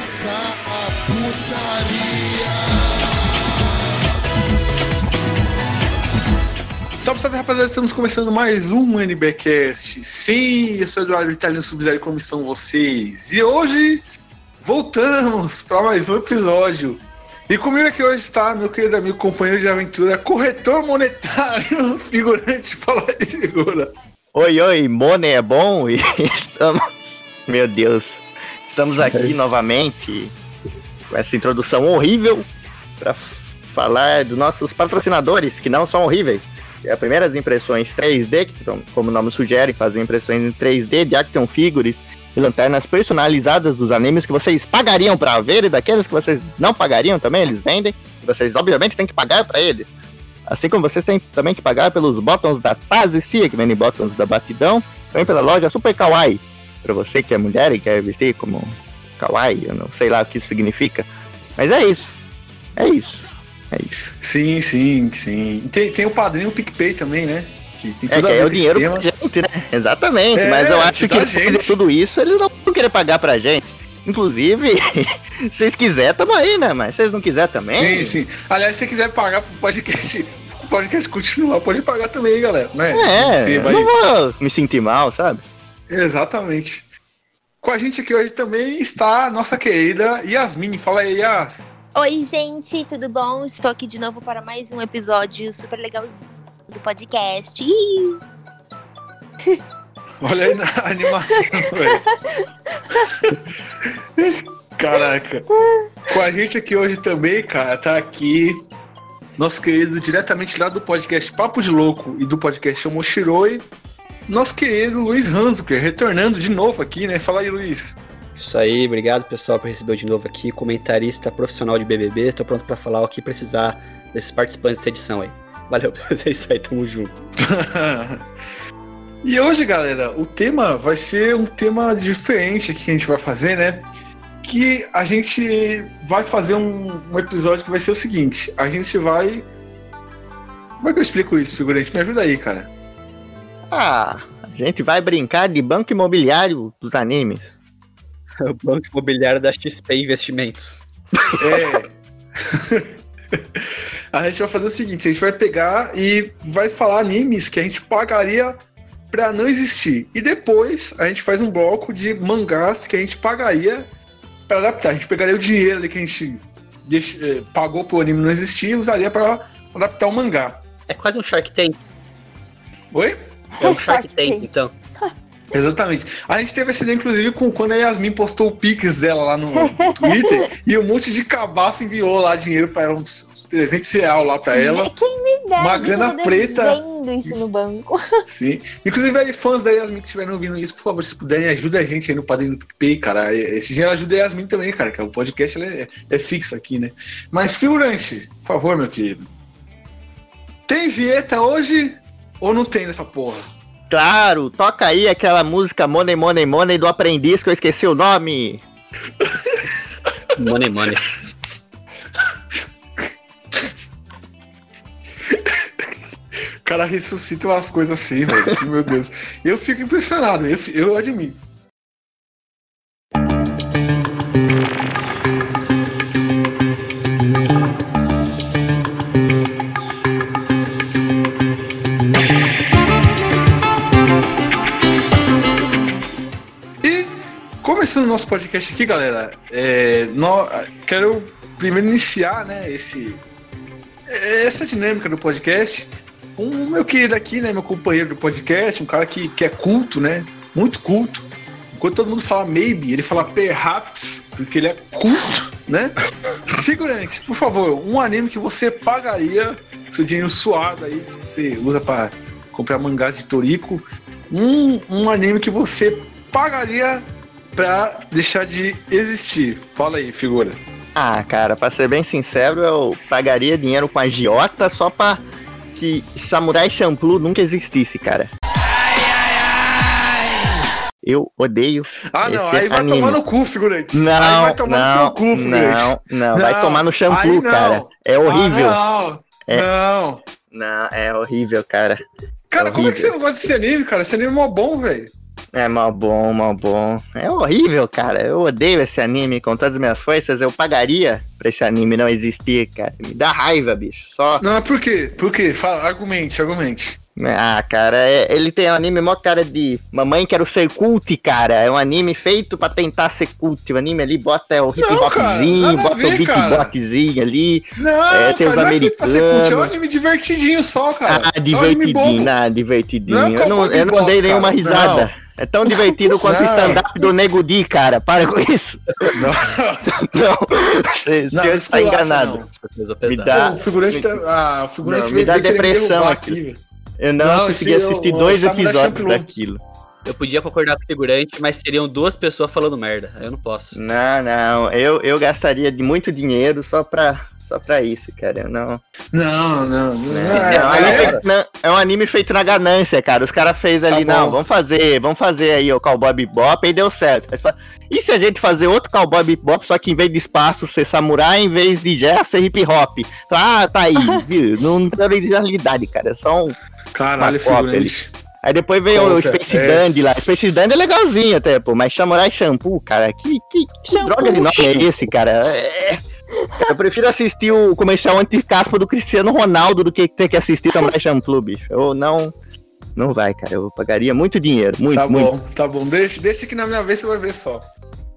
começar a putaria. Salve, salve rapaziada, estamos começando mais um NBcast. Sim, eu sou Eduardo Italiano Sub-Zero, como estão vocês? E hoje voltamos para mais um episódio. E comigo aqui hoje está meu querido amigo, companheiro de aventura, corretor monetário, figurante, fala de figura. Oi, oi, Money é bom e estamos. Meu Deus, estamos aqui novamente com essa introdução horrível para falar dos nossos patrocinadores, que não são horríveis. É as primeiras impressões 3D, que como o nome sugere, fazem impressões em 3D de action figures e lanternas personalizadas dos animes que vocês pagariam para ver e daqueles que vocês não pagariam também, eles vendem. Vocês obviamente têm que pagar para eles. Assim como vocês têm também que pagar pelos botões da Taz e Cia, que vendem botões da Batidão, também pela loja Super Kawaii. Para você que é mulher e quer vestir como Kawaii, eu não sei lá o que isso significa. Mas é isso. É isso. É isso. Sim, sim, sim. Tem, tem o padrinho PicPay também, né? Que tem é, que é o dinheiro pra gente, né? Exatamente, é, mas eu acho que tudo isso eles não vão querer pagar pra gente. Inclusive, se vocês quiserem, tamo aí, né? Mas se vocês não quiserem também. Sim, sim. Aliás, se você quiser pagar pro podcast, podcast continuar, pode pagar também, galera. Né? É, não vou me sentir mal, sabe? Exatamente. Com a gente aqui hoje também está a nossa querida Yasmin. Fala aí, Yas. Oi, gente, tudo bom? Estou aqui de novo para mais um episódio super legalzinho do podcast. Olha aí na animação, velho. Caraca. Com a gente aqui hoje também, cara, tá aqui nosso querido diretamente lá do podcast Papo de Louco e do podcast Omoshiroi, nosso querido Luiz Hanzuker, retornando de novo aqui, né? Fala aí, Luiz. Isso aí, obrigado pessoal por receber de novo aqui, comentarista profissional de BBB, tô pronto para falar o que precisar desses participantes dessa edição aí. Valeu, é isso aí, tamo junto. e hoje, galera, o tema vai ser um tema diferente aqui que a gente vai fazer, né? Que a gente vai fazer um, um episódio que vai ser o seguinte: a gente vai. Como é que eu explico isso, figurante? Me ajuda aí, cara. Ah, a gente vai brincar de banco imobiliário dos animes. o banco imobiliário da XP Investimentos. É. a gente vai fazer o seguinte: a gente vai pegar e vai falar animes que a gente pagaria para não existir. E depois a gente faz um bloco de mangás que a gente pagaria para adaptar. A gente pegaria o dinheiro que a gente deixa, eh, pagou pro anime não existir e usaria para adaptar o mangá. É quase um Shark Tank. Oi? É um Shark Tank, então. Exatamente. A gente teve esse ideia, inclusive, com quando a Yasmin postou o Pix dela lá no, Twitter e um monte de cabaço enviou lá dinheiro para ela, uns 300 reais lá para ela. Quem me dera, uma grana preta. Vendo isso no banco. Sim. Inclusive, aí, fãs da Yasmin que estiverem ouvindo isso, por favor, se puderem, ajuda a gente aí no padrinho do PicPay, cara. Esse dinheiro ajuda a Yasmin também, cara, que o podcast é, é fixo aqui, né? Mas, figurante, por favor, meu querido. Tem vinheta hoje ou não tem nessa porra? Claro, toca aí aquela música Money Money Money do aprendiz que eu esqueci o nome. money Money. O cara ressuscita umas coisas assim, velho. Meu Deus. Eu fico impressionado, eu, eu admito. Começando o nosso podcast aqui, galera, é, no, quero primeiro iniciar né, esse, essa dinâmica do podcast com o meu querido aqui, né, meu companheiro do podcast, um cara que, que é culto, né, muito culto. Enquanto todo mundo fala maybe, ele fala perhaps, porque ele é culto, né? Figurante, por favor, um anime que você pagaria, seu dinheiro suado aí, que você usa para comprar mangás de Toriko, um, um anime que você pagaria pra deixar de existir? Fala aí, figura. Ah, cara, pra ser bem sincero, eu pagaria dinheiro com a Giota só pra que Samurai Champloo nunca existisse, cara. Eu odeio. Ah, não, aí vai anime. tomar no cu, figurante. Não, aí vai tomar não, no cu, figurante. Não, não, não, vai tomar no shampoo, cara. É horrível. Ah, não, é, não. Não, é horrível, cara. Cara, como é que você não gosta desse anime, cara? Esse anime é mó bom, velho. É mal bom, mal bom. É horrível, cara. Eu odeio esse anime com todas as minhas forças. Eu pagaria pra esse anime não existir, cara. Me dá raiva, bicho. Só. Não, mas por quê? Por quê? Fala, argumente, argumente. Ah, cara, é- ele tem um anime mó cara de Mamãe Quero Ser Cult, cara. É um anime feito pra tentar ser cult. O anime ali bota o Não, nada a bota ver, o beatboxzinho ali. Não, É, tem cara, os não é pra ser cult, é um americanos. anime divertidinho só, cara. ah, divertidinho, ah, divertidinho. Não é eu, não, eu não dei nenhuma cara, risada. É tão divertido quanto o Não. stand-up do Nego Di, cara. Para com isso. Não, Não, você, não, não está enganado. não. Me dá- o figurante, tá- ah, o figurante Não, me dá depressão derrubar aqui. Eu não, Não, consegui é assistir o dois episódios Champloo. daquilo. Eu podia concordar com o figurante, mas seriam duas pessoas falando merda. Aí eu não posso. Não, não, eu, eu gastaria de muito dinheiro só pra, só pra isso, cara. Eu não. Não, não. não. É, é um anime feito na- é um anime feito na ganância, cara. Os caras fez ali, Tá não, vamos fazer, vamos fazer aí o Cowboy Bebop e deu certo. Fala, e se a gente fazer outro Cowboy Bebop, só que em vez de espaço ser samurai, em vez de jazz ser hip hop? Ah, tá aí, viu? Não tem originalidade, cara. É só um. Caralho, cópia figurante. Aí depois veio o Conta, Space é. Dandy lá. Space Dandy é legalzinho até, pô. Mas Samurai Shampoo, cara, que, que, que droga de nome é esse, cara? É... Eu prefiro assistir o comercial anti-caspa do Cristiano Ronaldo do que ter que assistir Samurai Shampoo, bicho. Eu não. Não vai, cara. Eu pagaria muito dinheiro. Muito, Tá muito. bom, tá bom. Deixa, deixa que na minha vez você vai ver só.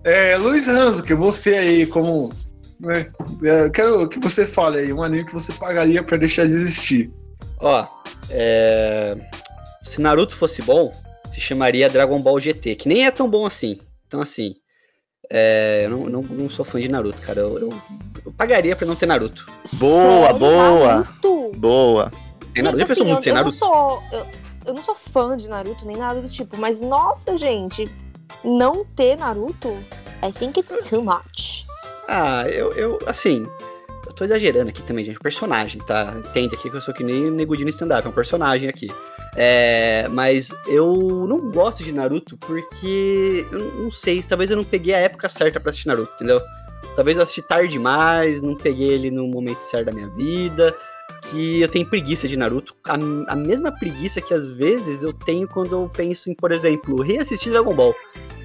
É, Luiz Ranzo, que você aí, como. né, é, eu quero que você fale aí, um anime que você pagaria pra deixar de existir. Ó, é... se Naruto fosse bom, se chamaria Dragon Ball GT, que nem é tão bom assim. Então, assim, é... eu não, não, não sou fã de Naruto, cara. Eu, eu, eu pagaria pra não ter Naruto. Boa, Sério, boa. Naruto? Boa. Tem Naruto, já Gente, pensou assim, muito eu, sem eu não Naruto? sou. Eu, eu não sou fã de Naruto, nem nada do tipo, mas nossa, gente, não ter Naruto, I think it's too much. Ah, eu, eu, assim, eu tô exagerando aqui também, gente. Personagem, tá? Entende aqui que eu sou que nem Negudinho stand-up, é um personagem aqui. É, mas eu não gosto de Naruto porque, eu não sei, talvez eu não peguei a época certa pra assistir Naruto, entendeu? Talvez eu assisti tarde demais, não peguei ele no momento certo da minha vida, que eu tenho preguiça de Naruto. A, a mesma preguiça que às vezes eu tenho quando eu penso em, por exemplo, reassistir Dragon Ball.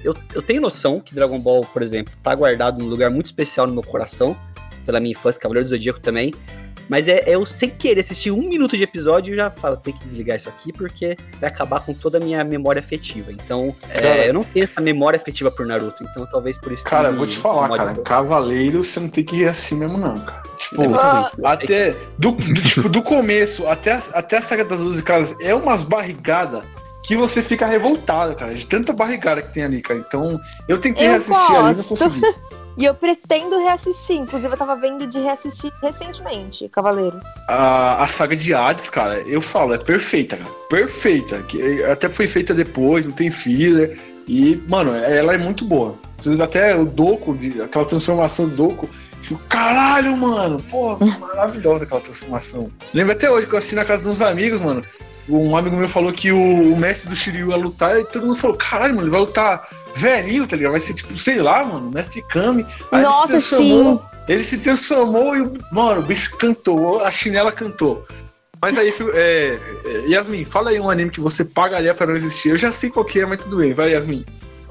Eu, eu tenho noção que Dragon Ball, por exemplo, tá guardado num lugar muito especial no meu coração, pela minha infância, Cavaleiro do Zodíaco também. Mas é, é eu sem querer assistir um minuto de episódio e já falo, tem que desligar isso aqui porque vai acabar com toda a minha memória afetiva. Então, é, Cara. eu não tenho essa memória afetiva por Naruto, então talvez por isso que Cara, me vou te falar, cara. um. Cavaleiro, você não tem que reassistir mesmo, não, cara. Tipo, É eu sei. até. Do, do- tipo, do começo até, a- até a saga das 12 casas é umas barrigadas que você fica revoltado, cara, de tanta barrigada que tem ali, cara. Então, eu tentei Eu reassistir ali e não consegui. E eu pretendo reassistir, inclusive eu tava vendo de reassistir recentemente, Cavaleiros. A, a saga de Hades, cara, eu falo, é perfeita, cara. Perfeita. Que até foi feita depois, não tem filler. E, mano, ela é muito boa. Inclusive, até o Doku, de- aquela transformação do Doku. Fico, caralho, mano. Pô, maravilhosa aquela transformação. Lembro até hoje que eu assisti na casa de uns amigos, mano. Um amigo meu falou que o, o mestre do Shiryu ia lutar e todo mundo falou: caralho, mano, ele vai lutar velhinho, tá ligado? Vai ser tipo, sei lá, mano, mestre Kami. Aí Nossa, ele se transformou. Ele se transformou e, o- mano, o bicho cantou, a chinela cantou. Mas aí, é, é, Yasmin, fala aí um anime que você pagaria pra não existir. Eu já sei qual que é, mas tudo bem. Vai, Yasmin.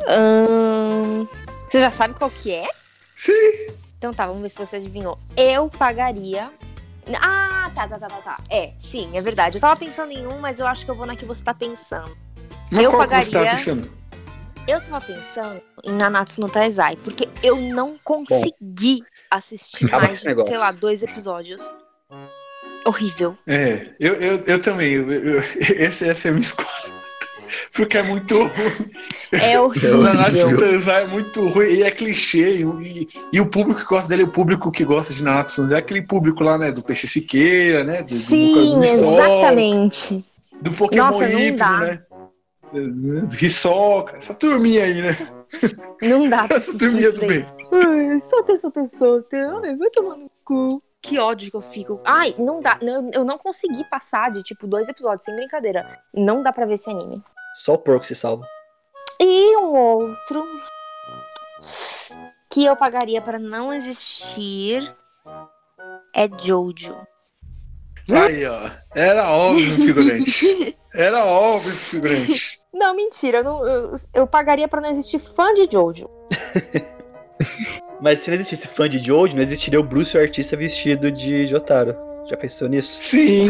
Ahn, Você já sabe qual que é? Sim. Então tá, vamos ver se você adivinhou. Eu pagaria. Ah, tá, tá, tá, tá, tá. É, sim, é verdade. Eu tava pensando em um, mas eu acho que eu vou na que você tá pensando. Mas Eu qual que você pagaria- pensando? Eu tava pensando em Nanatsu no Taizai, porque eu não consegui assistir acaba com mais, sei lá, dois episódios. Horrível. É, eu, eu, eu também. eu- eu- esse, essa é a minha escolha. Porque é muito ruim. É horrível. Nanatsu no Taizai é muito ruim e é clichê. E, e o público que gosta dele, o público que gosta de Nanatsu no Taizai, é aquele público lá, né? Do PC Siqueira, né? Do, Sim, do, exatamente. Do Pokémon Nossa, dá. né? Hisoka, essa turminha aí, né? Não dá pra Essa turminha isso do bem. Ai, solta, solta, solta. Ai, vai tomar no cu. Que ódio que eu fico. Ai, não dá. Eu, eu não consegui passar de, tipo, dois episódios, sem brincadeira. Não dá pra ver esse anime. Só o porco se salva. E um outro que eu pagaria pra não existir é Jojo. Aí, ó. Era óbvio, figurante. Era óbvio, figurante. Não, mentira. Eu, não- eu, eu pagaria pra não existir fã de Jojo. Mas se não existisse fã de Jojo, não existiria o Bruce, o artista vestido de Jotaro. Já pensou nisso? Sim.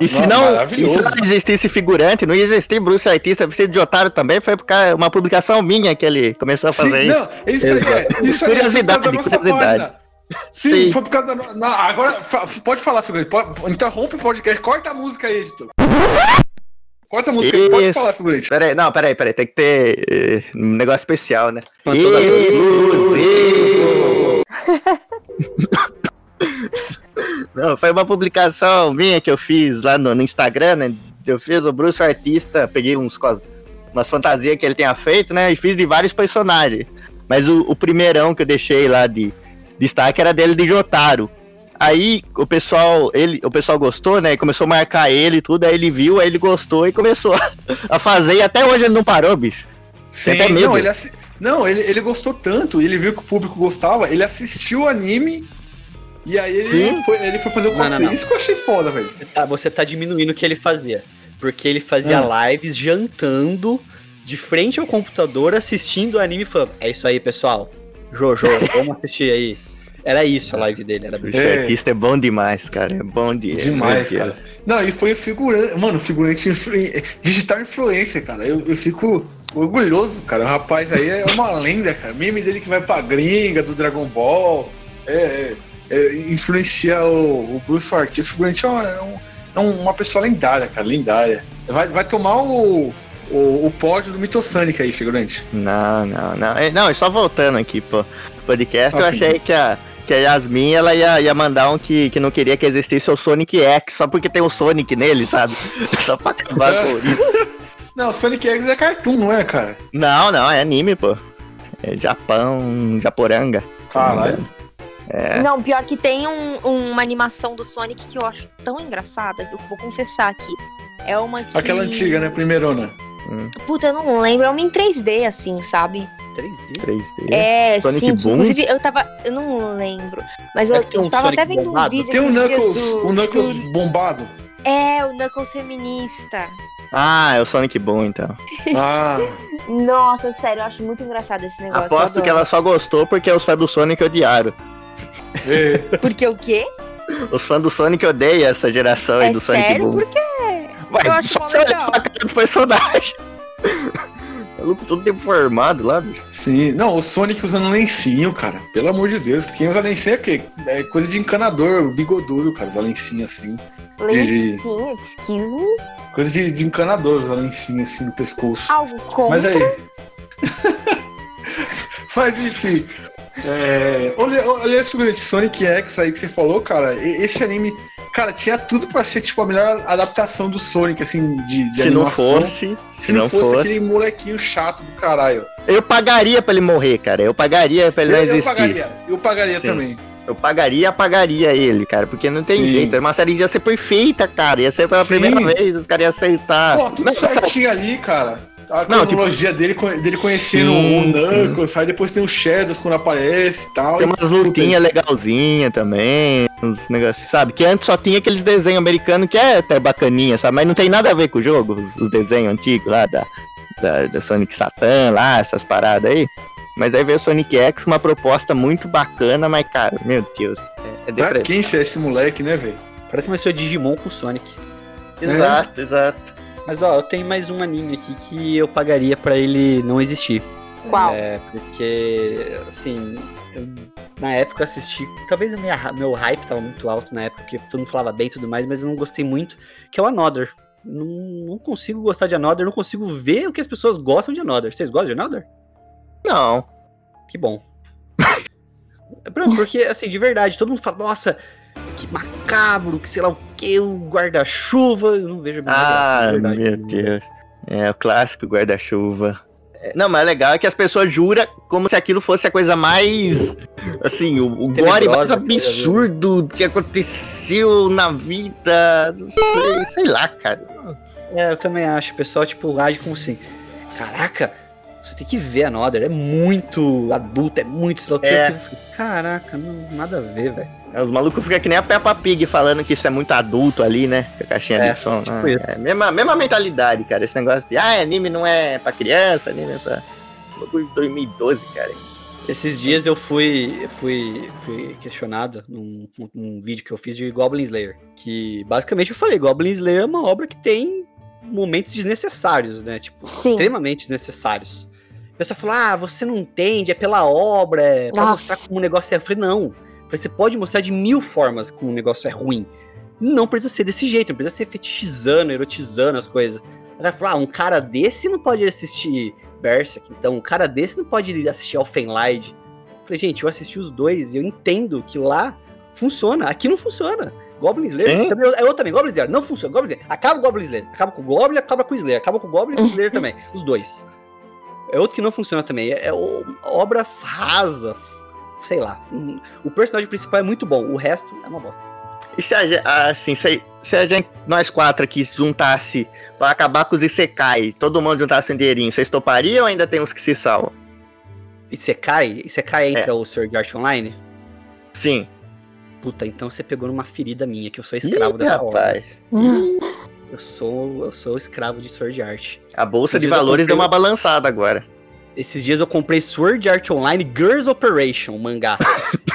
E se não, e se não existisse figurante, não ia existir Bruce Artista vestido de otário também, foi por causa uma publicação minha que ele começou a fazer Sim, isso. não, isso aí é. Isso aí é por causa da Curiosidade, nossa curiosidade. página. Sim, Sim. foi por causa da. Não, agora, fa- pode falar, figurante. Pode, interrompe o podcast. Corta a música aí, editor. Corta a música aí. Pode Isso. falar, figurante. Peraí, não, peraí, peraí, tem que ter eh, um negócio especial, né? Exclusivo. Não, foi uma publicação minha que eu fiz lá no, no Instagram, né? Eu fiz o Bruce o Artista, peguei uns, cos- umas fantasias que ele tinha feito, né? E fiz de vários personagens. Mas o, o primeirão que eu deixei lá de destaque era dele de Jotaro. Aí o pessoal, ele, o pessoal gostou, né? e Começou a marcar ele e tudo, aí ele viu, aí ele gostou e começou a fazer, e até hoje ele não parou, bicho. Sim, até medo. não, ele, assi- não ele, ele gostou tanto, ele viu que o público gostava, ele assistiu o anime e aí ele, foi, ele foi fazer o Não, não, cosplay. não. Isso que eu achei foda, velho. Tá, você tá diminuindo o que ele fazia. Porque ele fazia Ah. lives jantando de frente ao computador, assistindo o anime e falando: É isso aí, pessoal. Jojo, vamos assistir aí. Era isso a live dele, era Bruce É. Artista é bom demais, cara. É bom de... Demais, meu cara. Não, e foi figurante. Mano, figurante influ... digital influência, cara. Eu, eu fico orgulhoso, cara. O rapaz aí é uma lenda, cara. Meme dele que vai pra gringa do Dragon Ball. É, é, é, influencia o, o Bruce Artista. O figurante é, uma, é um- é uma pessoa lendária, cara. Lendária. Vai, vai tomar o, o, o pódio do Mitosonic aí, figurante. Não, não, não. É, Não, e só voltando aqui pro podcast, Ah, eu sim. achei que a, que a Yasmin ela ia, ia mandar um que, que não queria que existisse o Sonic X, só porque tem o Sonic nele, sabe? só pra acabar com isso. Não, Sonic X é cartoon, não é, cara? Não, não, é anime, pô. É Japão, Japoranga. Caralho. É. Não, pior que tem um- uma animação do Sonic que eu acho tão engraçada, que eu vou confessar aqui. É uma que... Aquela antiga, né? Primeirona. Puta, eu não lembro. É uma em 3D, assim, sabe? 3D. 3D. É, Sonic sim. Boom? Inclusive, eu tava... Eu não lembro. Mas É eu, que tem um eu tava Sonic até vendo bombado? um vídeo Tem o Knuckles, do- o Knuckles do- bombado. É, o Knuckles feminista. Ah, é o Sonic Boom, então. Ah, Nossa, sério, eu acho muito engraçado esse negócio. eu Aposto que ela só gostou porque os fãs do Sonic odiaram. é. Porque o quê? Os fãs do Sonic odeiam essa geração aí É do Sonic sério? Boom. Por quê? Vai, Eu acho você legal. pra cara dos personagens. Maluco todo deformado lá, bicho. Sim, não, o Sonic usando lencinho, cara. Pelo amor de Deus. Quem usa lencinho é o quê? É coisa de encanador, bigodudo, cara. Usar lencinho assim. Lencinho, excuse me. Coisa de, de encanador, usar lencinho assim no pescoço. Algo contra. Mas aí. Mas enfim. É, olha, olha esse Sonic X aí que você falou, cara. Esse anime, cara, tinha tudo pra ser tipo a melhor adaptação do Sonic, assim, de, de Se não animação. fosse, Se não, fosse, aquele molequinho chato do caralho. eu pagaria pra ele morrer, cara. Eu pagaria pra ele Eu, não eu existir. pagaria, eu pagaria Sim. também. Eu pagaria, pagaria ele, cara. Porque não tem Sim. jeito. Uma série ia ser perfeita, cara. Ia ser pela Sim. primeira vez, os caras iam aceitar. Pô, tudo Não, certinho ali, cara. A Não, tipo- cronologia dele, dele conhecendo Sim, o Knuckles, aí depois tem o Shadows quando aparece e tal. Tem umas lutinhas legalzinhas também, uns negócios, sabe? Que antes só tinha aqueles desenhos americanos que é até bacaninha, sabe? Mas não tem nada a ver com o jogo, os, os desenhos antigos lá da, da, da Sonic Satan lá, essas paradas aí. Mas aí veio o Sonic X, uma proposta muito bacana, mas cara, meu Deus, é, é Pra quem fez esse moleque, né, velho? Parece uma história de Digimon com Sonic. Exato, exato. Mas ó, eu tenho mais um anime aqui que eu pagaria pra ele não existir. Qual? É, porque, assim, eu, na época eu assisti. Talvez o minha, meu hype tava muito alto na época, porque todo mundo falava bem e tudo mais, mas eu não gostei muito, que é o Another. Não, não consigo gostar de Another, não consigo ver o que as pessoas gostam de Another. Vocês gostam de Another? Não. Que bom. Pronto, porque, assim, de verdade, todo mundo fala, nossa, que macabro, que sei lá o que, o guarda-chuva. Eu não vejo a graça, Ah, verdade. meu Deus. É o clássico guarda-chuva. É, Não, mas é legal é que as pessoas juram como se aquilo fosse a coisa mais. Assim, o, o gore mais absurdo que aconteceu na vida. Não sei, sei lá, cara. É, eu também acho. O pessoal, tipo, age como assim. Caraca, você tem que ver a Nodder. É muito adulto, é muito. É. Caraca, não, nada a ver, velho. É, Os malucos ficam que nem a Peppa Pig falando que isso é muito adulto ali, né? Com a caixinha É, de som. tipo né? isso. É, mesma, mesma mentalidade, cara. Esse negócio de, ah, anime não é pra criança, anime é pra. Bagulho de 2012, cara. Esses dias eu fui, fui, fui questionado num, num vídeo que eu fiz de Goblin Slayer. Que basicamente eu falei, Goblin Slayer é uma obra que tem momentos desnecessários, né? Tipo, Sim. extremamente desnecessários. A pessoa falou, ah, você não entende, é pela obra, é pra Nossa. mostrar como o negócio é. Eu falei, não. Eu falei, Você pode mostrar de mil formas como o negócio é ruim. Não precisa ser desse jeito, não precisa ser fetichizando, erotizando as coisas. Ela falou, ah, um cara desse não pode assistir Berserk, então um cara desse não pode assistir Elfenlight. Eu Falei, gente, eu assisti os dois e eu entendo que lá funciona, aqui não funciona. Goblin Slayer, Sim. também, é outro também, Goblin Slayer, não funciona, Goblin Slayer, acaba o Goblin Slayer, acaba com o Goblin, acaba com o Slayer, acaba com o Goblin e com o Slayer também, os dois. É outro que não funciona também, é, é obra rasa, sei lá. Um- O personagem principal é muito bom, o resto é uma bosta. E se a gente, assim, se, se a gente, nós quatro aqui, se juntasse pra acabar com os Isekai, todo mundo juntasse um dinheirinho, vocês topariam ou ainda tem uns que se salvam? E você cai, e você cai É. entra o Sword Art Online? Sim. Puta, então você pegou numa ferida minha, que eu sou escravo Ih, dessa rapaz. Eu sou, eu sou escravo de Sword Art. A bolsa Esses de valores comprei- deu uma balançada agora. Esses dias eu comprei Sword Art Online Girls Operation, mangá.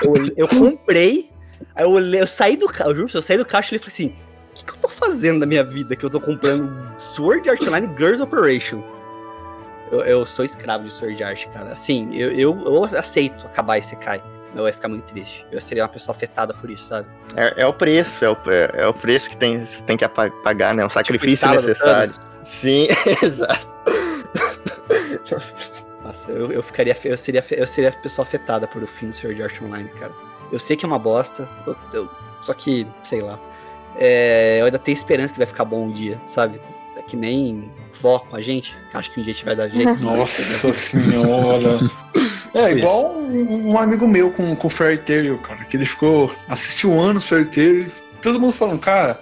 eu, eu comprei, aí eu, eu saí do carro, eu juro, eu saí do caixa e falei assim: o que, que eu tô fazendo na minha vida que eu tô comprando Sword Art Online Girls Operation? Eu, eu sou escravo de Sword Art, cara. Assim, eu, eu, eu aceito acabar esse Kai. Eu ia ficar muito triste. Eu seria uma pessoa afetada por isso, sabe? É, é o preço, é o, é, é o preço que tem, tem que pagar, né? Um sacrifício Estala do necessário. Sim, exato. Nossa, eu, eu ficaria. Eu seria, eu seria a pessoa afetada por o fim do Sword Art Online, cara. Eu sei que é uma bosta, eu- eu- só que, sei lá. é, eu ainda tenho esperança que vai ficar bom um dia, sabe? É que nem vó com a gente. Acho que um dia a gente vai dar jeito. Nossa senhora. É igual um, um amigo meu com, com Fairy Tail, cara, que ele ficou. assistiu anos Fairy Tail e todo mundo falando, cara,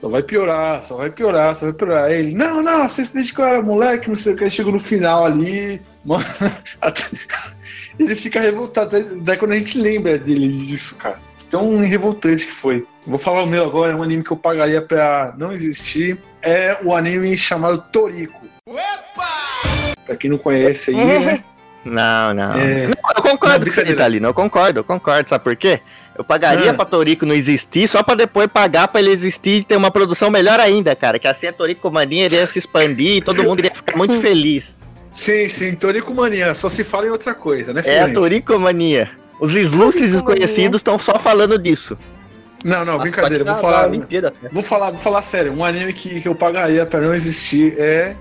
só vai piorar, só vai piorar, só vai piorar. Aí ele, não, não, você se desde que eu era moleque, não sei o que, chegou no final ali. Mano, até- ele fica revoltado. Daí- Daí quando a gente lembra dele disso, cara. Tão revoltante que foi. Vou falar o meu agora, é um anime que eu pagaria pra não existir. É o anime chamado Toriko. Pra quem não conhece aí, né? Não, não. É. Não, eu Não, concordo com você. Vitalino, eu concordo, eu concordo. Sabe por quê? Eu pagaria Ah. pra Torico não existir só pra depois pagar pra ele existir e ter uma produção melhor ainda, cara. Que assim a Torico Mania iria se expandir e todo mundo iria ficar muito feliz. Sim, sim, Toriko Mania, só se fala em outra coisa, né, É a Fernandes? Torico Mania. Os Slúcios desconhecidos estão só falando disso. Não, não, Nossa, brincadeira, vou falar, Olimpíada até. vou falar, vou falar sério, um anime que, que eu pagaria pra não existir é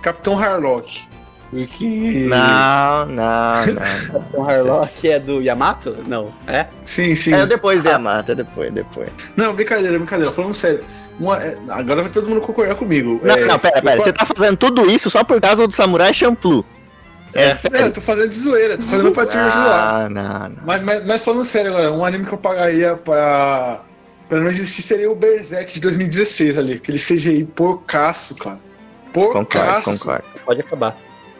Capitão Harlock. Porque... Não, não, não. O Harlock é do Yamato? Não. É? Sim, sim. É depois da mata, depois, depois. Não, brincadeira, brincadeira, falando sério. Uma- é, agora vai todo mundo concordar comigo. Não, É, não, pera, eu pera. Você tá fazendo tudo isso só por causa do Samurai Champloo. É, É, eu sério. tô fazendo de zoeira, tô fazendo pra te zoar. Ah, não, não. Mas, mas, mas falando sério agora, um anime que eu pagaria pra, pra não existir seria o Berserk de 2016 ali. Aquele CGI porcaço, cara. Concordo, Porcaço. concordo. Pode acabar.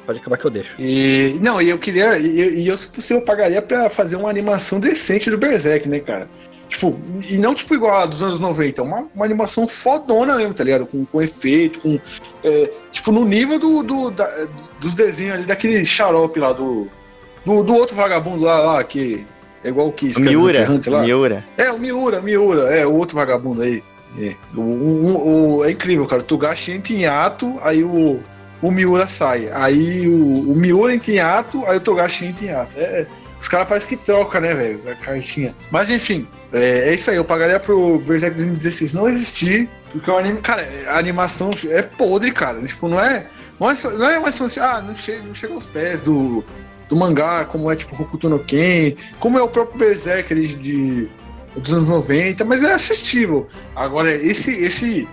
Pode acabar que eu deixo. E não, e eu queria. E, e eu, se possível, pagaria pra fazer uma animação decente do Berserk, né, cara? Tipo, e não tipo igual a dos anos 90, uma, uma animação fodona mesmo, tá ligado? Com, com efeito, com. é, tipo, no nível do, do- da- dos desenhos ali, daquele xarope lá, do. Do, do outro vagabundo lá, lá, que. É igual o que O Miura, Hunter lá. Miura. É, o Miura, Miura, é, o outro vagabundo aí. É, o, o- o- é incrível, cara. O Togashi entra em ato, aí o, o Miura sai. Aí o, o Miura entra em ato, aí o Togashi entra em ato. É, os caras parecem que trocam, né, velho? A cartinha. Mas enfim, é, é isso aí. Eu pagaria pro Berserk 2016 não existir, porque o anime, cara, a animação é podre, cara. Tipo, não é. Não é, não é uma animação assim, ah, não chega, não chega aos pés do, do mangá, como é tipo Hokuto no Ken, como é o próprio Berserk ali de, dos anos 90, mas é assistível. Agora, esse, esse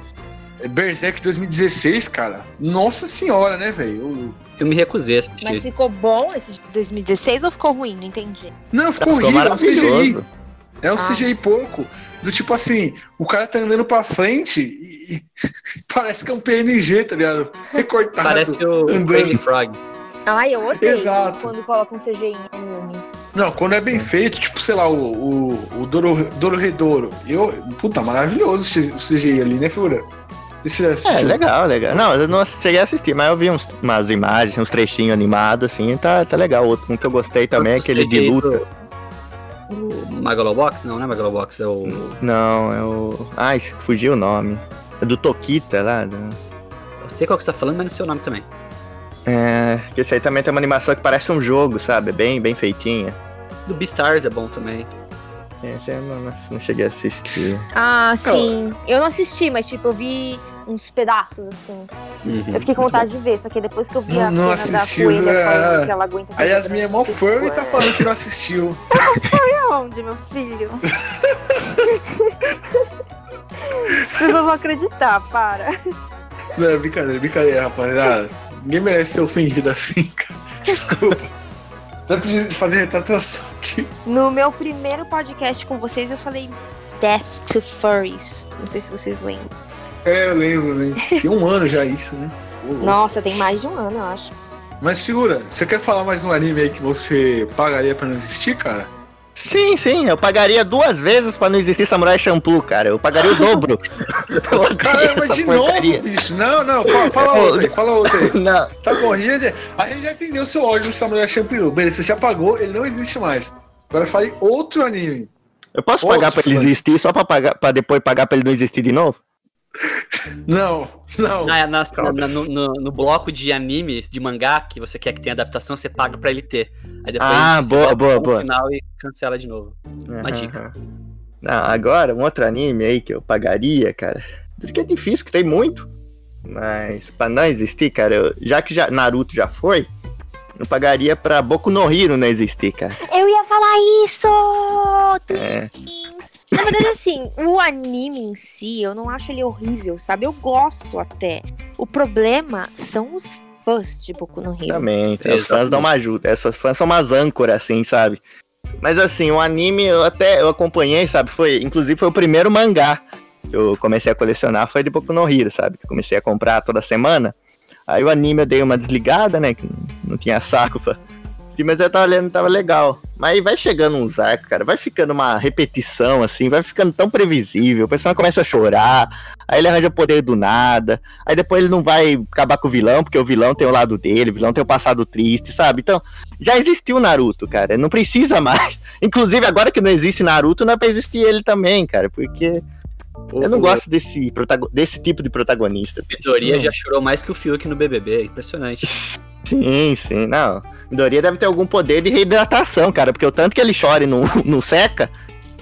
Berserk 2016, cara, nossa senhora, né, velho? Eu- me recusei a assistir. Mas ficou bom esse de 2016 ou ficou ruim? Não entendi. Não, ficou Ficou horrível, é CGI. maravilhoso. É um Ah. CGI porco. Do tipo assim, o cara tá andando pra frente e, e parece que é um PNG, tá ligado? Recortado. Parece o andando. Crazy Frog. Ai, eu odeio Exato. quando colocam CGI em anime. Não, quando é bem feito, tipo, sei lá, o, o, o Doro, Dororedoro. Eu, puta, maravilhoso o CGI ali, né, figura? É, legal, legal. Não, eu não cheguei a assistir, mas eu vi uns, umas imagens, uns trechinhos animados, assim, tá, tá legal. Outro um que eu gostei também é aquele de luta. O Megalobox? Não, não é Megalobox, é o. Não, é o. Ai, fugiu o nome. É do Tokita lá. do- Eu sei qual que você tá falando, mas não sei o nome também. É. Que esse aí também tem uma animação que parece um jogo, sabe? Bem, bem feitinha. Do Beastars é bom também. Esse eu não, não, não cheguei a assistir. Ah, sim. Eu não assisti, mas tipo, eu vi uns pedaços, assim. Uhum. Eu fiquei com vontade de ver, só que depois que eu vi Não- a não cena assistiu, da coelha é. falando que ela aguenta Aí as minhas é mó fã e tipo, tá é. falando que não assistiu. Onde, meu filho? As pessoas vão acreditar, para. Não, é brincadeira, brincadeira, rapaziada. Ninguém merece ser ofendido assim, cara. Desculpa. Tá pedindo de fazer retratação aqui. No meu primeiro podcast com vocês, eu falei Death to Furries. Não sei se vocês lembram. É, eu lembro, né? Tem um ano já isso, né? Nossa, tem mais de um ano, eu acho. Mas figura, você quer falar mais um anime aí que você pagaria pra não existir, cara? Sim, sim, eu pagaria duas vezes pra não existir Samurai Champloo, cara. Eu pagaria o dobro. Caramba, de porcaria. novo, bicho. Não, não, fala, fala outra aí, fala outra aí. Não, Tá bom, a gente, já, a gente já entendeu o seu ódio do Samurai Champloo. Beleza, você já pagou, ele não existe mais. Agora fale outro anime. Eu posso pagar pra ele existir só pra, pagar, pra depois pagar pra ele não existir de novo? Não, não. Na- na- na- no, no- no bloco de animes, de mangá, que você quer que tenha adaptação, você paga pra ele ter. Aí depois Ah, você boa, boa, no boa. final e cancela de novo. Uma dica. Não, agora, um outro anime aí que eu pagaria, cara. Porque é difícil, que tem muito. Mas pra não existir, cara, eu- já que já, Naruto já foi, eu pagaria pra Boku no Hero não existir, cara. Eu ia falar isso! É! Na verdade, assim, o anime em si, eu não acho ele horrível, sabe? Eu gosto até. O problema são os fãs de Boku no Hero. também. Os fãs dão uma ajuda. Essas fãs são umas âncoras, assim, sabe? Mas assim, o anime eu até eu acompanhei, sabe? Foi, inclusive foi o primeiro mangá que eu comecei a colecionar, foi de Boku no Hero, sabe? Que eu comecei a comprar toda semana. Aí o anime eu dei uma desligada, né? Que não tinha saco pra. Assistir, Mas eu tava lendo, tava legal. Mas aí vai chegando uns arcos, cara, vai ficando uma repetição, assim, vai ficando tão previsível. O pessoal começa a chorar, aí ele arranja poder do nada, aí depois ele não vai acabar com o vilão, porque o vilão tem o lado dele, o vilão tem o passado triste, sabe? Então, já existiu Naruto, cara, não precisa mais. Inclusive, agora que não existe Naruto, não é pra existir ele também, cara, porque eu não gosto desse, desse tipo de protagonista. O Midoriya já chorou mais que o Fiuk no BBB, é impressionante. Sim, sim, não. Midoriya deve ter algum poder de reidratação, cara, porque o tanto que ele chora e não, não seca,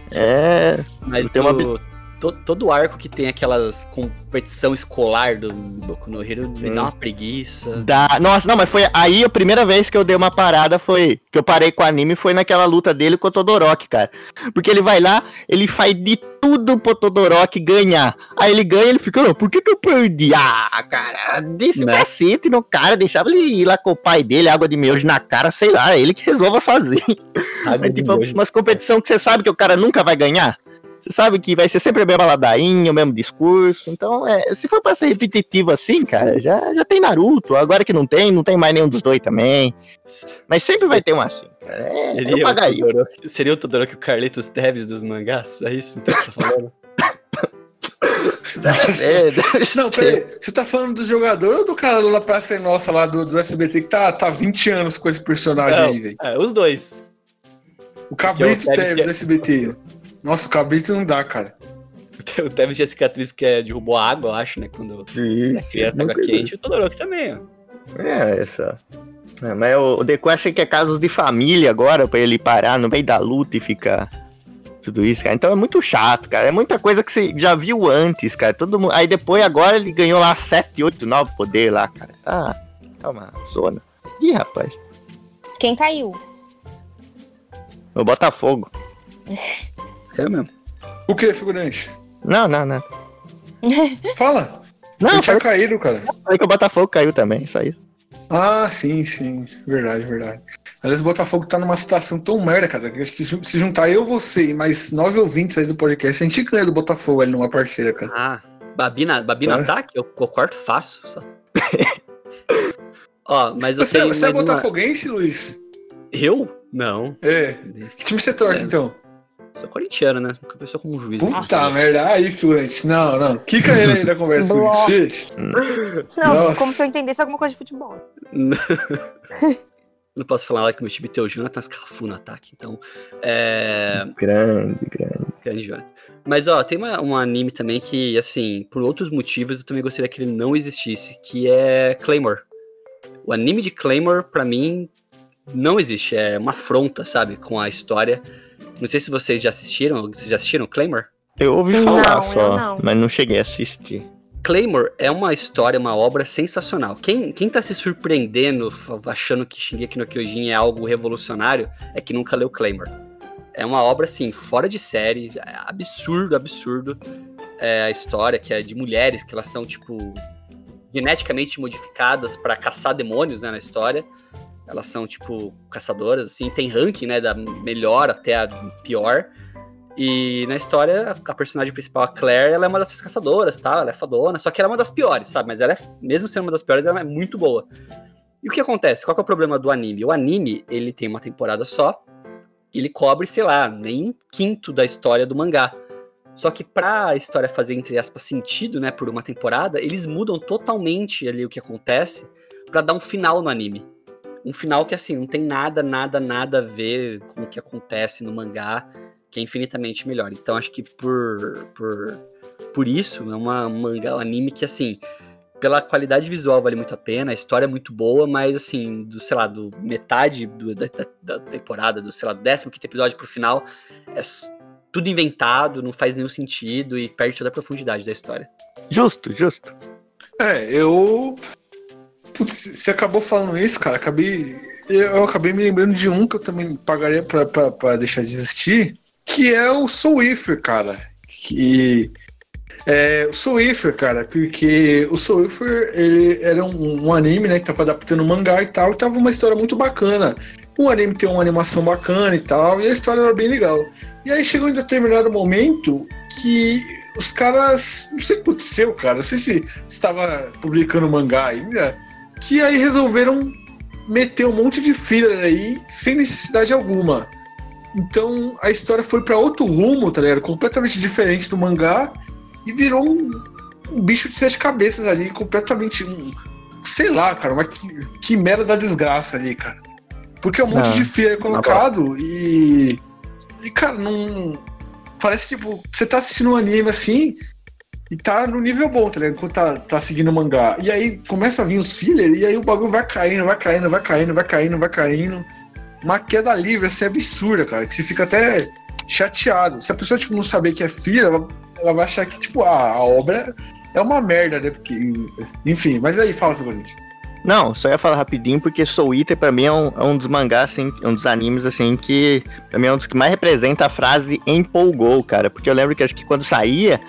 é... Mas Tem uma o- to- todo arco que tem aquelas competição escolar do Boku no Hero me dá uma preguiça. Da... Nossa, não, mas foi aí a primeira vez que eu dei uma parada foi que eu parei com o anime foi naquela luta dele com o Todoroki, cara. Porque ele vai lá, ele faz de tudo pro Todoroki ganhar. Aí ele ganha, ele fica, "Ah, por que que eu perdi? Ah, cara, desse Né? cacete no cara, deixava ele ir lá com o pai dele, água de miojo na cara, sei lá, ele que resolva sozinho. Água É tipo umas competição que você sabe que o cara nunca vai ganhar. Você sabe que vai ser sempre a mesma ladainha, o mesmo discurso. Então, é, se for pra ser repetitivo assim, cara, já, já tem Naruto. Agora que não tem, não tem mais nenhum dos dois também. Mas sempre vai ter um assim, cara. É, eu Seria o. Todoroki, seria o Todoroki o Carlitos Teves dos mangás? É isso então que você tá falando? É, deve Não, ser. peraí. Você tá falando do jogador ou do cara lá da Praça é Nossa, lá do, do SBT, que tá, tá 20 anos com esse personagem Não. aí, velho? É, os dois. O Cabrito Teves do SBT. Nossa, o Cabrito não dá, cara. O Teves tinha cicatriz porque derrubou a água, eu acho, né? Quando Sim, a criança coisa quente. O Todoroki também, ó. É, essa. É, mas o, Deku acha que é casos de família agora, pra ele parar no meio da luta e ficar. Tudo isso, cara. Então é muito chato, cara. É muita coisa que você já viu antes, cara. Todo mundo... Aí depois, agora, ele ganhou lá 7, 8, 9 poder lá, cara. Tá, tá uma zona. Ih, rapaz. Quem caiu? O Botafogo. Caiu mesmo. O que, figurante? Não, não, não. Fala. Não, Ele tinha falei, caído, cara. falei que o Botafogo caiu também, isso aí. Ah, sim, sim. Verdade, verdade. Aliás, o Botafogo tá numa situação tão merda, cara, que acho que se juntar eu, você e mais nove ouvintes aí do podcast, a gente ganha do Botafogo ali numa partida, cara. Ah, Babina, Babina Tá. ataque? Eu, eu corto fácil. Só. Ó, mas eu Você, tenho você é mais uma- botafoguense, Luiz? Eu? Não. É. Que time você torce, É. então? Sou corintiano, né? Nunca pensou como um juiz. Puta merda. Aí, figurante. Não, não. Quica ele aí da conversa. Gente. Não, Nossa. como se eu entendesse alguma coisa de futebol. Não posso falar lá que meu time tem o Jonathan Scafu no ataque, então. É. Grande, grande. Grande Jonathan. Mas, ó, tem uma, um anime também que, assim, por outros motivos, eu também gostaria que ele não existisse, que é Claymore. O anime de Claymore, pra mim, não existe. É uma afronta, sabe, com a história. Não sei se vocês já assistiram. Vocês já assistiram Claymore? Eu ouvi Não, falar eu só, não. mas não cheguei a assistir. Claymore é uma história, uma obra sensacional. Quem, quem tá se surpreendendo, achando que Shingeki no Kyojin é algo revolucionário, é que nunca leu Claymore. É uma obra, assim, fora de série, é absurdo, absurdo. É a história que é de mulheres, que elas são, tipo, geneticamente modificadas pra caçar demônios, né, na história. Elas são, tipo, caçadoras, assim, tem ranking, né, da melhor até a pior. E na história, a personagem principal, a Claire, ela é uma dessas caçadoras, tá? Ela é fadona, só que ela é uma das piores, sabe? Mas ela é, mesmo sendo uma das piores, ela é muito boa. E o que acontece? Qual que é o problema do anime? O anime, ele tem uma temporada só, ele cobre, sei lá, nem um quinto da história do mangá. Só que pra história fazer, entre aspas, sentido, né, por uma temporada, eles mudam totalmente ali o que acontece pra dar um final no anime. Um final que, assim, não tem nada, nada, nada a ver com o que acontece no mangá que é infinitamente melhor. Então acho que por por, por isso é uma um mangá, um anime que assim, pela qualidade visual vale muito a pena, a história é muito boa, mas assim, do sei lá, do metade do- da, da- da temporada, do sei lá, do 15 episódio pro final, é tudo inventado, não faz nenhum sentido e perde toda a profundidade da história. Justo, justo. É, eu. Putz, você acabou falando isso, cara. Acabei. Eu acabei me lembrando de um que eu também pagaria pra, pra, pra deixar de existir, que é o Soul Eater, cara. Que. É, o Soul Eater, cara, porque o Soul Eater, ele era um, um anime, né, que tava adaptando o mangá e tal, e tava uma história muito bacana. O anime tem uma animação bacana e tal, e a história era bem legal. E aí chegou em determinado momento que os caras. Não sei o que aconteceu, cara. Não sei se estava publicando mangá ainda. Que aí resolveram meter um monte de filler aí sem necessidade alguma. Então a história foi pra outro rumo, tá ligado? Completamente diferente do mangá. E virou um, um bicho de sete cabeças ali, completamente. Um, sei lá, cara, uma qui- quimera da desgraça ali, cara. Porque é um monte Ah, de filler colocado e. E, cara, não. Parece tipo, você tá assistindo um anime assim e tá no nível bom, tá ligado? Enquanto tá, tá seguindo o mangá. E aí começa a vir os filler e aí o bagulho vai caindo, vai caindo, vai caindo, vai caindo, vai caindo. Uma queda livre, assim, absurda, cara. Que você fica até chateado. Se a pessoa, tipo, não saber que é filler, ela, ela vai achar que, tipo, a, a obra é uma merda, né? Porque. Enfim, mas aí, fala, Figurante. Não, só ia falar rapidinho, porque Soul Eater pra mim é um, é um dos mangás, assim, um dos animes, assim, que pra mim é um dos que mais representa a frase empolgou, cara. Porque eu lembro que acho que quando saía,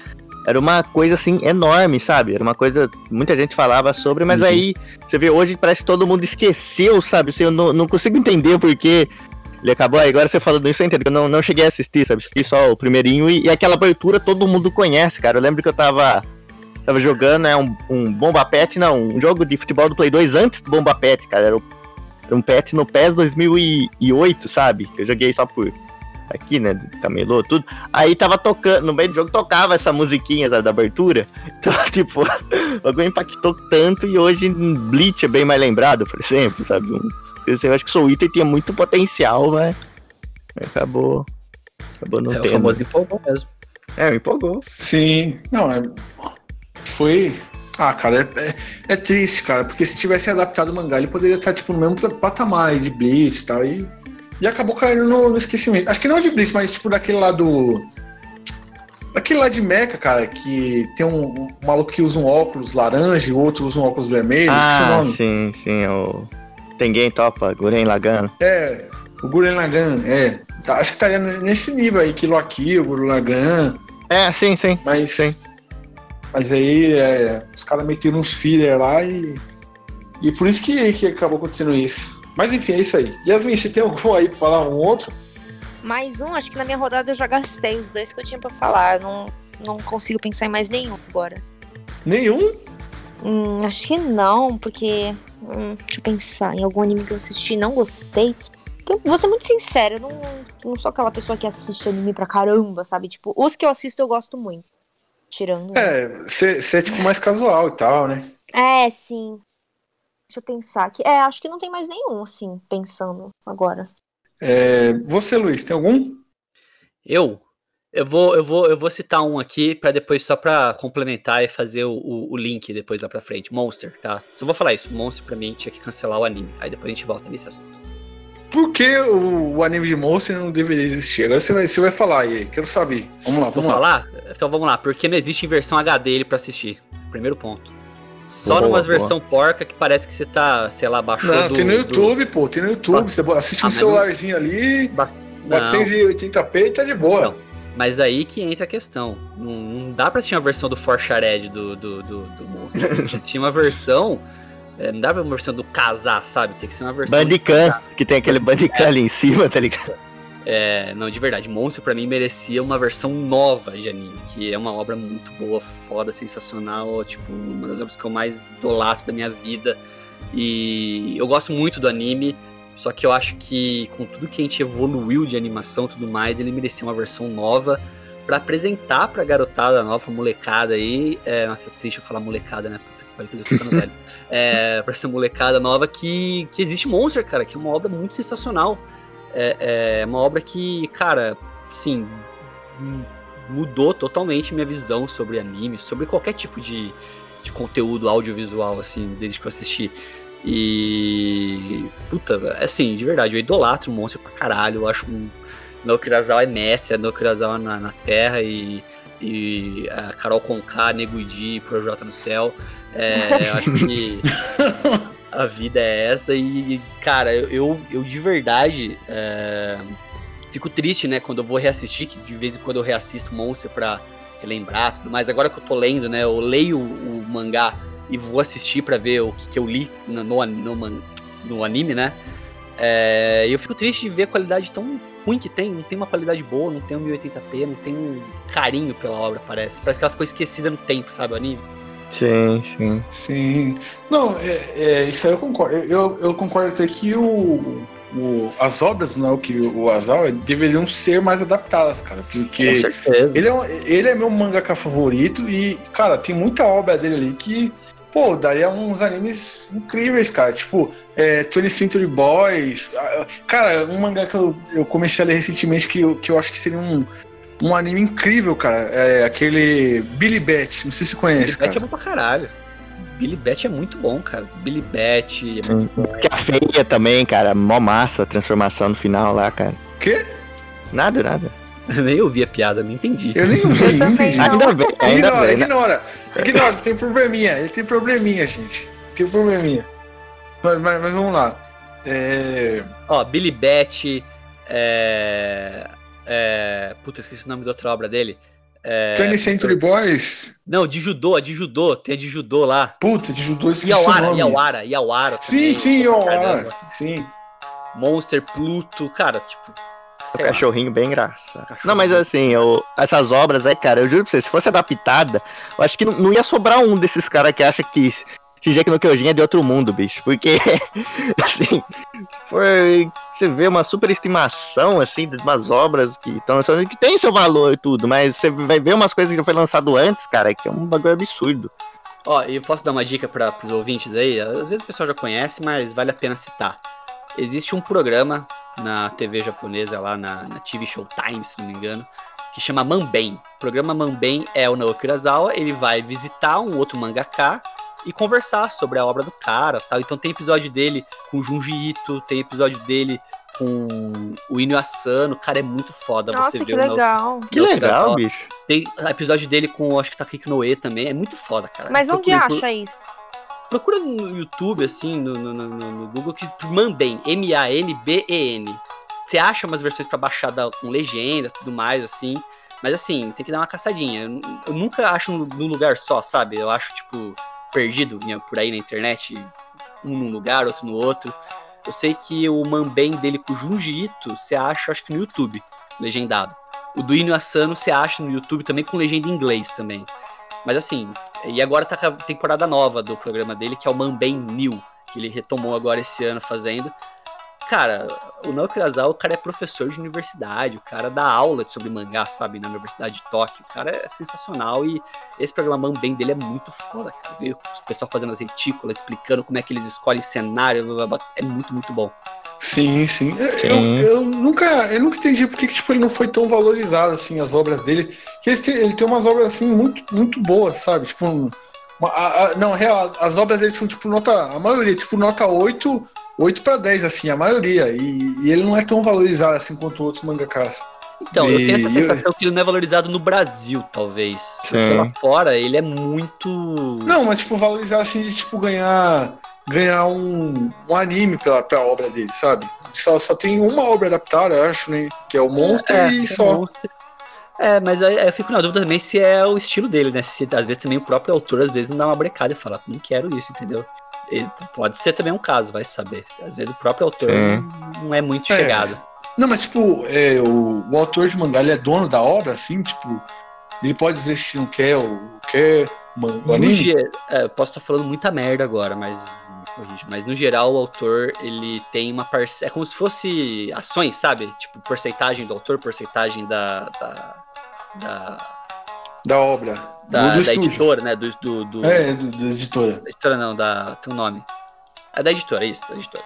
era uma coisa, assim, enorme, sabe? Era uma coisa, muita gente falava sobre, mas Uhum. aí, você vê, hoje parece que todo mundo esqueceu, sabe? Assim, eu não, não consigo entender porque ele acabou, aí agora você falando isso, eu entendo, eu não, não cheguei a assistir, sabe? Assisti só o primeirinho e, e aquela abertura todo mundo conhece, cara. Eu lembro que eu tava tava jogando é um, um Bomba Pet, não, um jogo de futebol do Play 2 antes do Bomba Pet, cara. Era, o- era um pet no PES 2008, sabe? Eu joguei só por aqui, né? Camelô, tudo. Aí tava tocando, no meio do jogo tocava essa musiquinha sabe, da abertura. Então, tipo, o bagulho impactou tanto e hoje em Bleach é bem mais lembrado, por exemplo, sabe? Um, eu acho que o Soul Eater tinha muito potencial, mas acabou. Acabou não é o tendo. famoso empolgou mesmo. É, me empolgou. Sim, não, é. Foi. Ah, cara, é, é, é triste, cara, porque se tivesse adaptado o mangá, ele poderia estar, tipo, no mesmo patamar de Bleach e tal, e, e acabou caindo no, no esquecimento. Acho que não de Bleach, mas, tipo, daquele lá do. Daquele lá de Mecha, cara, que tem um, um maluco que usa um óculos laranja e outro usa um óculos vermelho, Ah, sim, sim, o Tengen Topa, Guren Lagan. É, o Guren Lagan, é. Tá, Acho que estaria nesse nível aí, Kilo Aki, o Guren Lagan, É, sim, sim. mas. Sim. Mas aí é, os caras meteram uns filler lá e. E por isso que, que acabou acontecendo isso. Mas enfim, é isso aí. Yasmin, você tem algum aí pra falar? Um outro? Mais um, acho que na minha rodada eu já gastei os dois que eu tinha pra falar. Não, não consigo pensar em mais nenhum agora. Nenhum? Hum, acho que não, porque. hum, deixa eu pensar. Em algum anime que eu assisti e não gostei. Porque eu vou ser muito sincera, eu não, não sou aquela pessoa que assiste anime pra caramba, sabe? Tipo, os que eu assisto eu gosto muito. Tirando. É, você é tipo mais casual e tal, né? É, sim. Deixa eu pensar aqui. É, acho que não tem mais nenhum, assim, pensando agora. É, você, Luiz, tem algum? Eu? Eu vou, eu vou, eu vou citar um aqui para depois só para complementar e fazer o, o, o, link depois lá pra frente. Monster, tá? Só vou falar isso. Monster pra mim tinha que cancelar o anime. Aí depois a gente volta nesse assunto. Por que o, o anime de Monster não deveria existir? Agora você vai, você vai falar aí. Quero saber. Vamos lá, vamos vou lá. falar? Então vamos lá. Porque não existe versão HD ele pra assistir. Primeiro ponto. Só Boa, numa boa. versão porca que parece que você tá, sei lá, baixou Não, do... tem no do- YouTube, pô. Tem no YouTube. Você assiste Ah, um celularzinho ali, Não. 480p e tá de boa. Não. Mas aí que entra a questão. Não, não dá pra assistir uma versão do Forchared do, do, do, do Monster. Tinha uma versão. é, não dá pra uma versão do casar, sabe? Tem que ser uma versão. Bandicam, que tem aquele Bandicam ali em cima, tá ligado? É, não, de verdade, Monster pra mim merecia uma versão nova de anime, que é uma obra muito boa, foda, sensacional, tipo, uma das obras que eu mais idolatro da minha vida. E eu gosto muito do anime, só que eu acho que com tudo que a gente evoluiu de animação e tudo mais, ele merecia uma versão nova pra apresentar pra garotada nova, molecada aí. É, nossa, é triste eu falar molecada, né? Puta que pariu, que eu tô ficando velho. É, pra essa molecada nova que, que existe Monster, cara, que é uma obra muito sensacional. É, é uma obra que, cara, assim, m- mudou totalmente minha visão sobre anime, sobre qualquer tipo de, de conteúdo audiovisual, assim, desde que eu assisti. E. Puta, assim, de verdade, eu idolatro o Monster pra caralho. Eu acho um. Naoki Urasawa é mestre, é Naoki Urasawa na, na Terra e. E a Carol Conká, Nego Di, Projota no Céu. É, eu acho que a vida é essa e, cara, eu, eu, de verdade é, fico triste, né, quando eu vou reassistir, que de vez em quando eu reassisto Monster pra relembrar tudo mais. Agora que eu tô lendo, né, eu leio o, o mangá e vou assistir pra ver o que, que eu li no, no, no, no anime, né, é, eu fico triste de ver a qualidade tão ruim que tem, não tem uma qualidade boa, não tem um 1080p, não tem um carinho pela obra, parece. Parece que ela ficou esquecida no tempo, sabe, o anime. Sim, sim. Sim. Não, é, é, isso aí eu concordo. Eu, eu concordo até que o, o- as obras do Naoki Urasawa deveriam ser mais adaptadas, cara. Com Porque certeza. ele é, um- ele é meu mangaka favorito e, cara, tem muita obra dele ali que, pô, daria uns animes incríveis, cara. Tipo, é, 20th Century Boys. Cara, um mangá que eu, eu comecei a ler recentemente que eu, que eu acho que seria um, um anime incrível, cara. É aquele Billy Bat. Não sei se conhece, Billy Bat é cara. bom pra caralho. Billy Bat é muito bom, cara. Billy Bat é muito bom. Que a feia também, cara. Mó massa a transformação no final lá, cara. O quê? Nada, nada. Nem ouvi a piada, nem entendi. Eu nem ouvi, Eu não entendi. não. Ainda bem, ainda Ignora, bem. né? ignora. Ignora, tem probleminha. Ele tem probleminha, gente. Tem probleminha. Mas, mas- mas vamos lá. É... Ó, Billy Bat, é... é... Puta, esqueci o nome da outra obra dele. É... 20th Century Boys. Não, de judô, a de judô, tem a de judô lá. Puta, de judô esqueci o Iawara, nome. Iawara, Iawara. Sim, também, sim, Iawara. Sim. Monster, Pluto, cara, tipo... O lá. cachorrinho bem engraçado. Cachorro. Não, mas assim, eu- essas obras aí, cara, eu juro pra você, se fosse adaptada, eu acho que não, não ia sobrar um desses caras que acha que Shingeki no Kyojin é de outro mundo, bicho. Porque, assim, foi. Você vê uma superestimação, assim, de umas obras que estão lançando, que tem seu valor e tudo, mas você vai ver umas coisas que foi lançado antes, cara, que é um bagulho absurdo. Ó, e eu posso dar uma dica para os ouvintes aí? Às vezes o pessoal já conhece, mas vale a pena citar. Existe um programa na TV japonesa, lá na, na TV Showtime, se não me engano, que chama Manben. O programa Manben é o Naoki Urasawa, ele vai visitar um outro mangaka e conversar sobre a obra do cara tal. Então tem episódio dele com o Junji Ito, tem episódio dele com o Inu Asano. Cara, é muito foda Nossa, você que ver o Naoki- legal. Que legal, Urasawa. bicho. Tem episódio dele com, acho que Takeki Noe também. É muito foda, cara. Mas onde Procura por- acha isso? Procura no YouTube, assim, no, no, no- no- no Google, que Manben, M-A-N-B-E-N. Você acha umas versões pra baixar da- com legenda tudo mais, assim. Mas assim, tem que dar uma caçadinha. Eu, eu nunca acho num lugar só, sabe? Eu acho, tipo, perdido em- por aí na internet, um num lugar, outro no outro. Eu sei que o Manben dele com o Junji Ito, você acha, acho que no YouTube, legendado. O do Inu Asano você acha no YouTube também com legenda em inglês também. Mas assim, e agora tá a temporada nova do programa dele, que é o Manben New, que ele retomou agora esse ano fazendo. Cara, o Naoki Urasawa, o cara é professor de universidade, o cara dá aula sobre mangá, sabe, na Universidade de Tóquio. O cara é sensacional e esse programa Mambem dele é muito foda, cara. Ver o pessoal fazendo as retículas, explicando como é que eles escolhem cenário, blá, blá, blá, é muito, muito bom. Sim, sim. Eu, Sim. eu nunca, eu nunca entendi por que que, tipo, ele não foi tão valorizado assim, as obras dele. Que ele tem, ele tem umas obras assim muito, muito boas, sabe? Tipo, um- uma- a- a- não, real, as obras dele são tipo nota, a maioria, tipo nota 8, 8 para 10 assim, a maioria. E, e ele não é tão valorizado assim quanto outros mangakas. Então, eu tenho essa E eu- sensação que ele não é valorizado no Brasil, talvez. Porque Sim. lá fora ele é muito. Não, mas tipo valorizar assim de tipo ganhar ganhar um, um anime pela, pela obra dele, sabe? Só, só tem uma obra adaptada, eu acho, né? Que é o Monster É, e é só. monstro. É, mas aí eu fico na dúvida também se é o estilo dele, né? Se às vezes também o próprio autor às vezes não dá uma brecada e fala, não quero isso, entendeu? Pode ser também um caso, vai saber. Às vezes o próprio autor Sim. não, não é muito É. chegado. Não, mas tipo, é, o, o autor de mangá, ele é dono da obra, assim, tipo, ele pode dizer se não quer ou quer man- o No ge- é, eu posso estar falando muita merda agora, mas me corrija. Mas no geral, o autor ele tem uma parcela. É como se fosse ações, sabe? Tipo, porcentagem do autor, porcentagem da. da, da, Da obra, da- do, da do editora, né? Do, do, do- É, do, da editora. Da editora não, da. Tem um nome. É da editora, isso, da editora.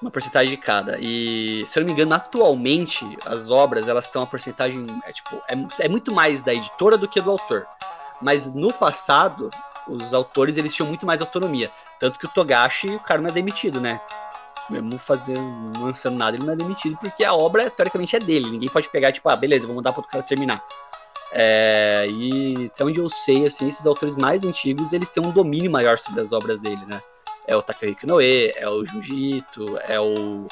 Uma porcentagem de cada. E, se eu não me engano, atualmente, as obras, elas estão a porcentagem. É, tipo, é, é muito mais da editora do que do autor. Mas no passado, os autores eles tinham muito mais autonomia. Tanto que o Togashi, o cara não é demitido, né? Mesmo fazendo, não lançando nada, ele não é demitido, porque a obra, teoricamente, é dele. Ninguém pode pegar, tipo, ah, beleza, vou mandar para outro cara terminar. É, e até onde eu sei, assim, esses autores mais antigos, eles têm um domínio maior sobre as obras dele, né? É o Takahiko Noe, é o Junji é o,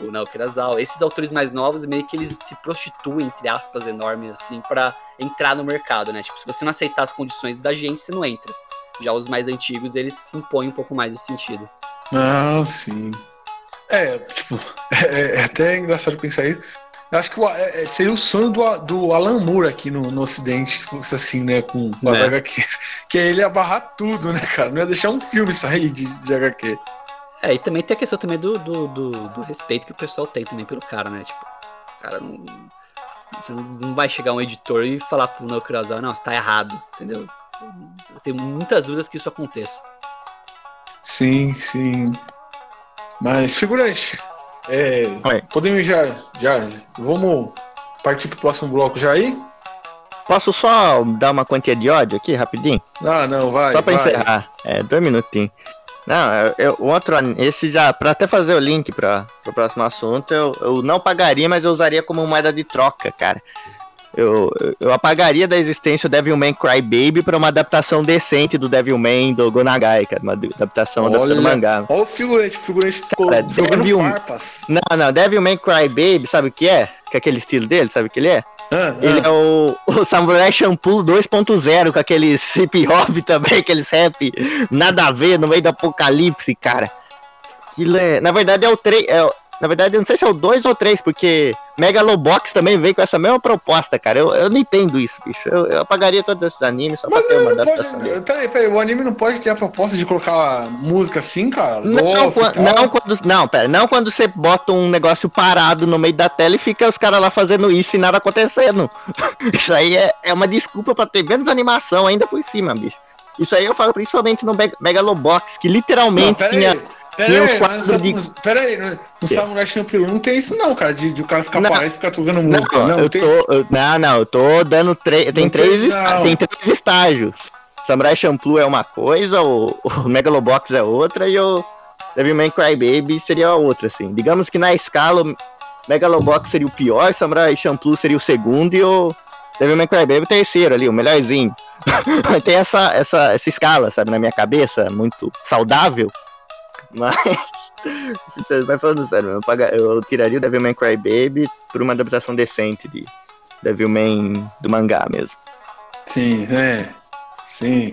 o Naoki Urasawa. Esses autores mais novos, meio que eles se prostituem, entre aspas, enormes, assim, para entrar no mercado, né? Tipo, se você não aceitar as condições da gente, você não entra. Já os mais antigos, eles se impõem um pouco mais nesse sentido. Ah, sim. É, tipo, é, é até engraçado pensar isso. Eu acho que o- é, é, seria o sonho do, do Alan Moore aqui no, no Ocidente, que fosse assim, né, com, com as É. HQs. Que aí ele ia barrar tudo, né, cara? Não ia deixar um filme sair de, de HQ. É, e também tem a questão também do, do, do, do respeito que o pessoal tem também pelo cara, né? Tipo, cara não. Você não vai chegar um editor e falar pro Naoki Urasawa, não, você tá errado, entendeu? Eu tenho muitas dúvidas que isso aconteça. Sim, sim. Mas, figurante, é, Oi. podemos já, já, vamos partir pro próximo bloco já aí? Posso só dar uma quantia de ódio aqui, rapidinho? Ah, não, vai, só pra vai. encerrar. É, dois minutinhos. Não, eu, o outro, esse já, pra até fazer o link pra, pro próximo assunto, eu, eu não pagaria, mas eu usaria como moeda de troca, cara. Eu, eu- apagaria da existência o Devilman Crybaby pra uma adaptação decente do Devilman do Gonagai, cara. Uma adaptação Olha. adaptando mangá. Olha o figurante, o figurante ficou Cara, jogando Devil- farpas. Não, não, Devilman Crybaby, sabe o que é? Que é aquele estilo dele, sabe o que ele é? Ah, Ele ah. é o, o Samurai Shampoo 2.0, com aqueles hip hop também, aqueles rap nada a ver no meio do apocalipse, cara. Aquilo é, na verdade é o 3, é, na verdade eu não sei se é o 2 ou 3, porque Megalobox também veio com essa mesma proposta, cara. Eu, eu não entendo isso, bicho. Eu, eu apagaria todos esses animes só pra Mas ter uma não pode. Peraí, peraí, o anime não pode ter a proposta de colocar música assim, cara? Não, Lofi e quan- tal? não, quando, não, pera, não quando você bota um negócio parado no meio da tela e fica os caras lá fazendo isso e nada acontecendo. Isso aí é, é uma desculpa pra ter menos animação ainda por cima, bicho. Isso aí eu falo principalmente no Meg- Megalobox, que Não, literalmente peraí. tinha. Peraí, mas no, de- peraí, no, no Samurai Champloo não tem isso não, cara, de, de o cara ficar Não. parado e ficar tocando Não, música. Não, eu tem. tô, eu- não, não, eu tô dando três. Tem, Não três tem, não. tem três estágios. Samurai Champloo é uma coisa, o, o Megalobox é outra e o Devilman Crybaby seria a outra, assim. Digamos que na escala, o Megalobox seria o pior, Samurai Champloo seria o segundo e o Devilman Crybaby o terceiro ali, o melhorzinho. tem essa, essa, essa escala, sabe, na minha cabeça, muito saudável. Mas, vai falando sério, eu, paga- eu tiraria o Devilman Crybaby por uma adaptação decente de Devilman do mangá mesmo. Sim, é. Sim.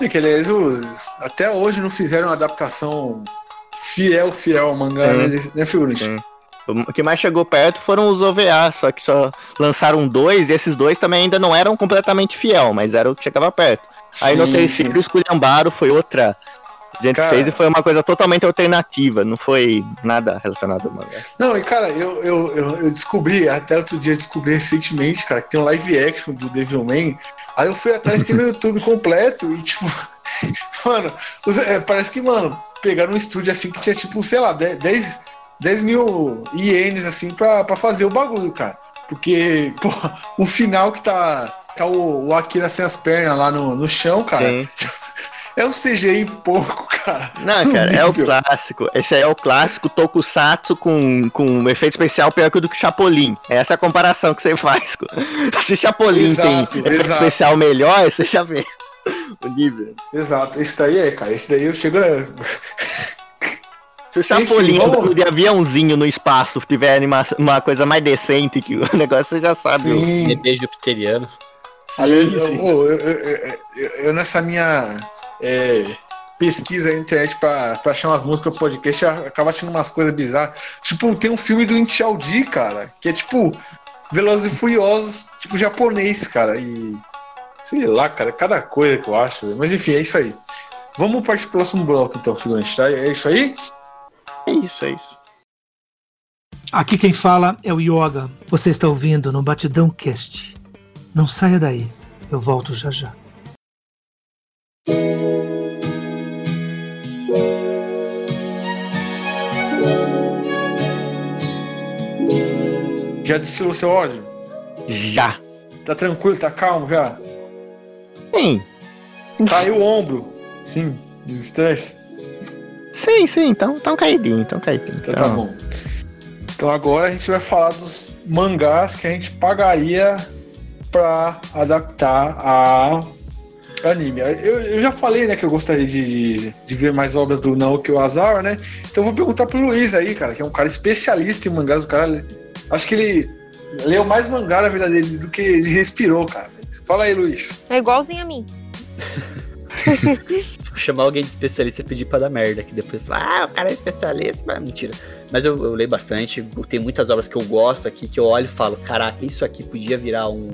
É que, os- até hoje não fizeram uma adaptação fiel, fiel ao mangá, Sim. né, né, figurante? Sim. O que mais chegou perto foram os OVA, só que só lançaram dois, e esses dois também ainda não eram completamente fiel, mas era o que chegava perto. Aí no Sim, terceiro, sim. o Esculhambaro foi outra gente Cara. fez e foi uma coisa totalmente alternativa, não foi nada relacionado ao mangá. Não, e cara, eu, eu, eu, eu descobri, até outro dia descobri recentemente, cara, que tem um live action do Devilman. Aí eu fui atrás tem no YouTube completo e, tipo, mano, é, parece que, mano, pegaram um estúdio assim que tinha, tipo, sei lá, 10, 10 mil ienes, assim, pra, pra fazer o bagulho, cara. Porque, pô, o final que tá, tá o, o Akira sem as pernas lá no, no chão, cara, Sim. é um CGI pouco, cara. Não, cara, é o clássico. Esse aí é o clássico Tokusatsu com, com um efeito especial pior que o do Chapolin. Essa é a comparação que você faz. Se Chapolin Exato, tem efeito exato. especial melhor, você já vê o nível. Exato, esse daí é, cara. Esse daí eu chego. a- Se o Chapolin vamos- de aviãozinho no espaço tiver anima uma coisa mais decente que o negócio, você já sabe. o- Sim. Bebê jupiteriano. Aliás, eu, eu, eu- eu- nessa minha é, pesquisa na internet pra, pra achar umas músicas pro podcast, eu acabo achando umas coisas bizarras. Tipo, tem um filme do Intialdi, cara, que é tipo Velozes e Furiosos, tipo japonês, cara. E sei lá, cara, cada coisa que eu acho. velho. Mas enfim, é isso aí. Vamos partir pro próximo bloco, então, figurante, tá? É isso aí? É isso, é isso. Aqui quem fala é o Yoga. Você está ouvindo no Batidão Cast. Não saia daí. Eu volto já já. Já destilou seu ódio? Já. Tá tranquilo, tá calmo já? Sim, Caiu o ombro. Sim, de estresse. sim, sim. Então, tão caidinho, tão caidinho. Então tá bom. Então agora a gente vai falar dos mangás que a gente pagaria pra adaptar a anime. Eu, eu já falei, né, que eu gostaria de, de ver mais obras do Naoki Ozawa, né? Então eu vou perguntar pro Luiz aí, cara, que é um cara especialista em mangás. O cara, acho que ele leu mais mangá na vida dele do que ele respirou, cara. Fala aí, Luiz. É igualzinho a mim. Vou chamar alguém de especialista e pedir pra dar merda. Que depois fala, ah, o cara é especialista. Mas mentira. Mas eu, eu leio bastante. Tem muitas obras que eu gosto aqui, que eu olho e falo, caraca, isso aqui podia virar um,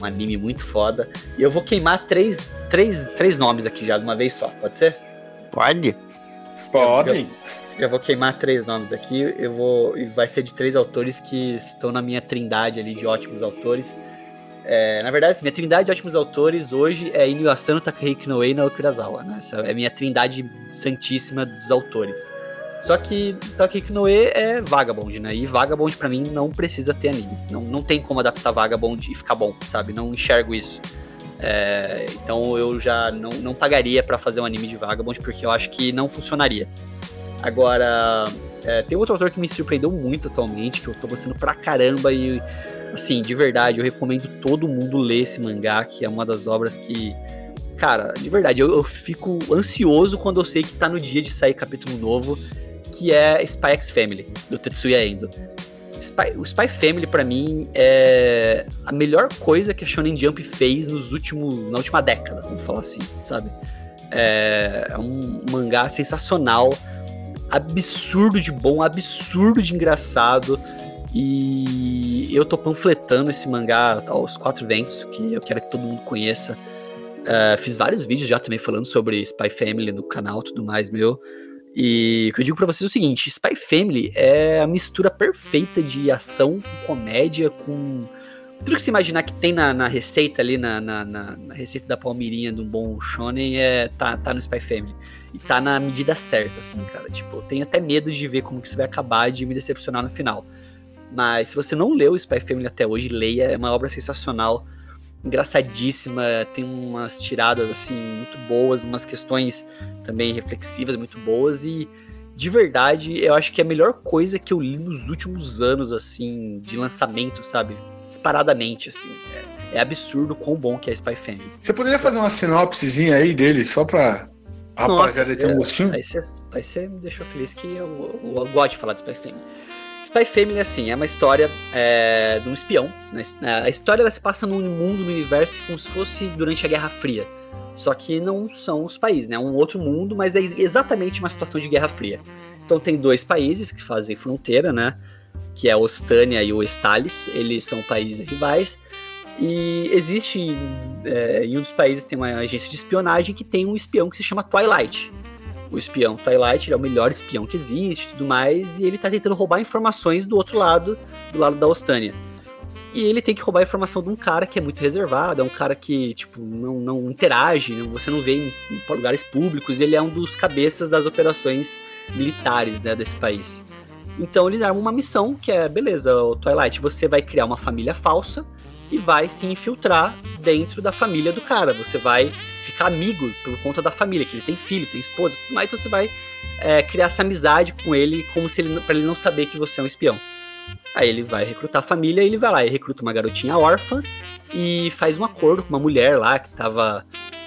um anime muito foda. E eu vou queimar três, três, três nomes aqui já de uma vez só, pode ser? Pode? Pode. Eu vou queimar três nomes aqui. Eu vou. E vai ser de três autores que estão na minha trindade ali de ótimos autores. É, na verdade, assim, minha trindade de ótimos autores hoje é Inuyasha Asano, Takahiko Noe e Naoki Urasawa, né? Essa é a minha trindade santíssima dos autores. Só que Takahiko Noe é Vagabond, né? E Vagabond pra mim não precisa ter anime. Não, não tem como adaptar Vagabond e ficar bom, sabe? Não enxergo isso. É, então eu já não, não pagaria pra fazer um anime de Vagabond porque eu acho que não funcionaria. Agora, é, tem outro autor que me surpreendeu muito atualmente, que eu tô gostando pra caramba e, assim, de verdade, eu recomendo todo mundo ler esse mangá, que é uma das obras que, cara, de verdade, eu, eu fico ansioso quando eu sei que tá no dia de sair capítulo novo, que é Spy X Family, do Tetsuya Endo. Spy- o Spy Family, pra mim, é a melhor coisa que a Shonen Jump fez nos últimos, na última década, vamos falar assim, sabe? É, é um mangá sensacional, absurdo de bom, absurdo de engraçado. E eu tô panfletando esse mangá aos quatro ventos, que eu quero que todo mundo conheça. É, fiz vários vídeos já também falando sobre Spy Family no canal tudo mais meu. E o que eu digo pra vocês é o seguinte: Spy Family é a mistura perfeita de ação com comédia, com tudo que você imaginar que tem na, na receita ali, na, na, na- receita da palmeirinha de um bom shonen, é, tá, tá no Spy Family. E tá na medida certa, assim, cara. Tipo, eu tenho até medo de ver como que isso vai acabar de me decepcionar no final. Mas se você não leu Spy Family até hoje, leia. É uma obra sensacional, engraçadíssima, tem umas tiradas, assim, muito boas, umas questões também reflexivas muito boas e... De verdade, eu acho que é a melhor coisa que eu li nos últimos anos, assim, de lançamento, sabe? Disparadamente, assim. É, é absurdo quão bom que é Spy Family. Você poderia fazer uma sinopsezinha aí dele, só pra a rapaziada ter um gostinho? Aí você, aí você me deixou feliz que eu, eu, eu gosto de falar de Spy Family. Spy Family, assim, é uma história é, de um espião. né? A história ela se passa num mundo, num universo é como se fosse durante a Guerra Fria. Só que não são os países, né? É um outro mundo, mas é exatamente uma situação de Guerra Fria. Então tem dois países que fazem fronteira, né? Que é a Ostânia e o Estalis. Eles são países rivais. E existe é, em um dos países tem uma agência de espionagem que tem um espião que se chama Twilight. O espião Twilight, é o melhor espião que existe tudo mais, e ele tá tentando roubar informações do outro lado, do lado da Ostânia. E ele tem que roubar a informação de um cara que é muito reservado, é um cara que, tipo, não, não interage, não- você não vê em, em lugares públicos, ele é um dos cabeças das operações militares, né, desse país. Então eles armam uma missão que é, beleza, Twilight, você vai criar uma família falsa e vai se infiltrar dentro da família do cara. Você vai amigo por conta da família, que ele tem filho, tem esposa, tudo mais, então você vai é, criar essa amizade com ele, como se ele, pra ele não saber que você é um espião. Aí ele vai recrutar a família, e ele vai lá e recruta uma garotinha órfã e faz um acordo com uma mulher lá que tava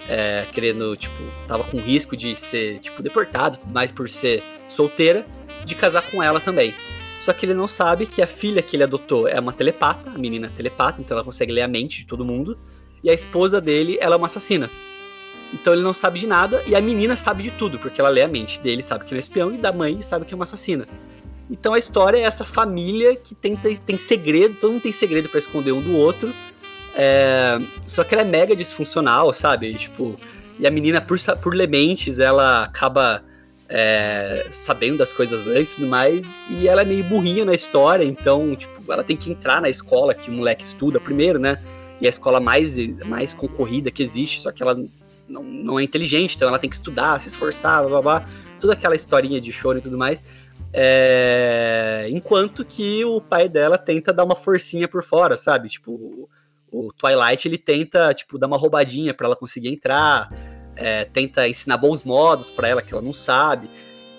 é, querendo, tipo, tava com risco de ser, tipo, deportado tudo mais por ser solteira, de casar com ela também. Só que ele não sabe que a filha que ele adotou é uma telepata, a menina é telepata, então ela consegue ler a mente de todo mundo, e a esposa dele, ela é uma assassina. Então ele não sabe de nada, e a menina sabe de tudo, porque ela lê a mente dele, sabe que ele é um espião, e da mãe sabe que é uma assassina. Então a história é essa família que tem, tem, segredo, todo mundo tem segredo pra esconder um do outro. É, só que ela é mega disfuncional, sabe? E, tipo, e a menina, por, por ler mentes, ela acaba é, sabendo das coisas antes e tudo mais. E ela é meio burrinha na história, então, tipo, ela tem que entrar na escola que o moleque estuda primeiro, né? E é a escola mais, mais concorrida que existe, só que ela não, não é inteligente, então ela tem que estudar, se esforçar, blá blá blá. Toda aquela historinha de show e tudo mais. É, enquanto que o pai dela tenta dar uma forcinha por fora, sabe? Tipo, o, Twilight ele tenta, tipo, dar uma roubadinha pra ela conseguir entrar, é, tenta ensinar bons modos pra ela que ela não sabe.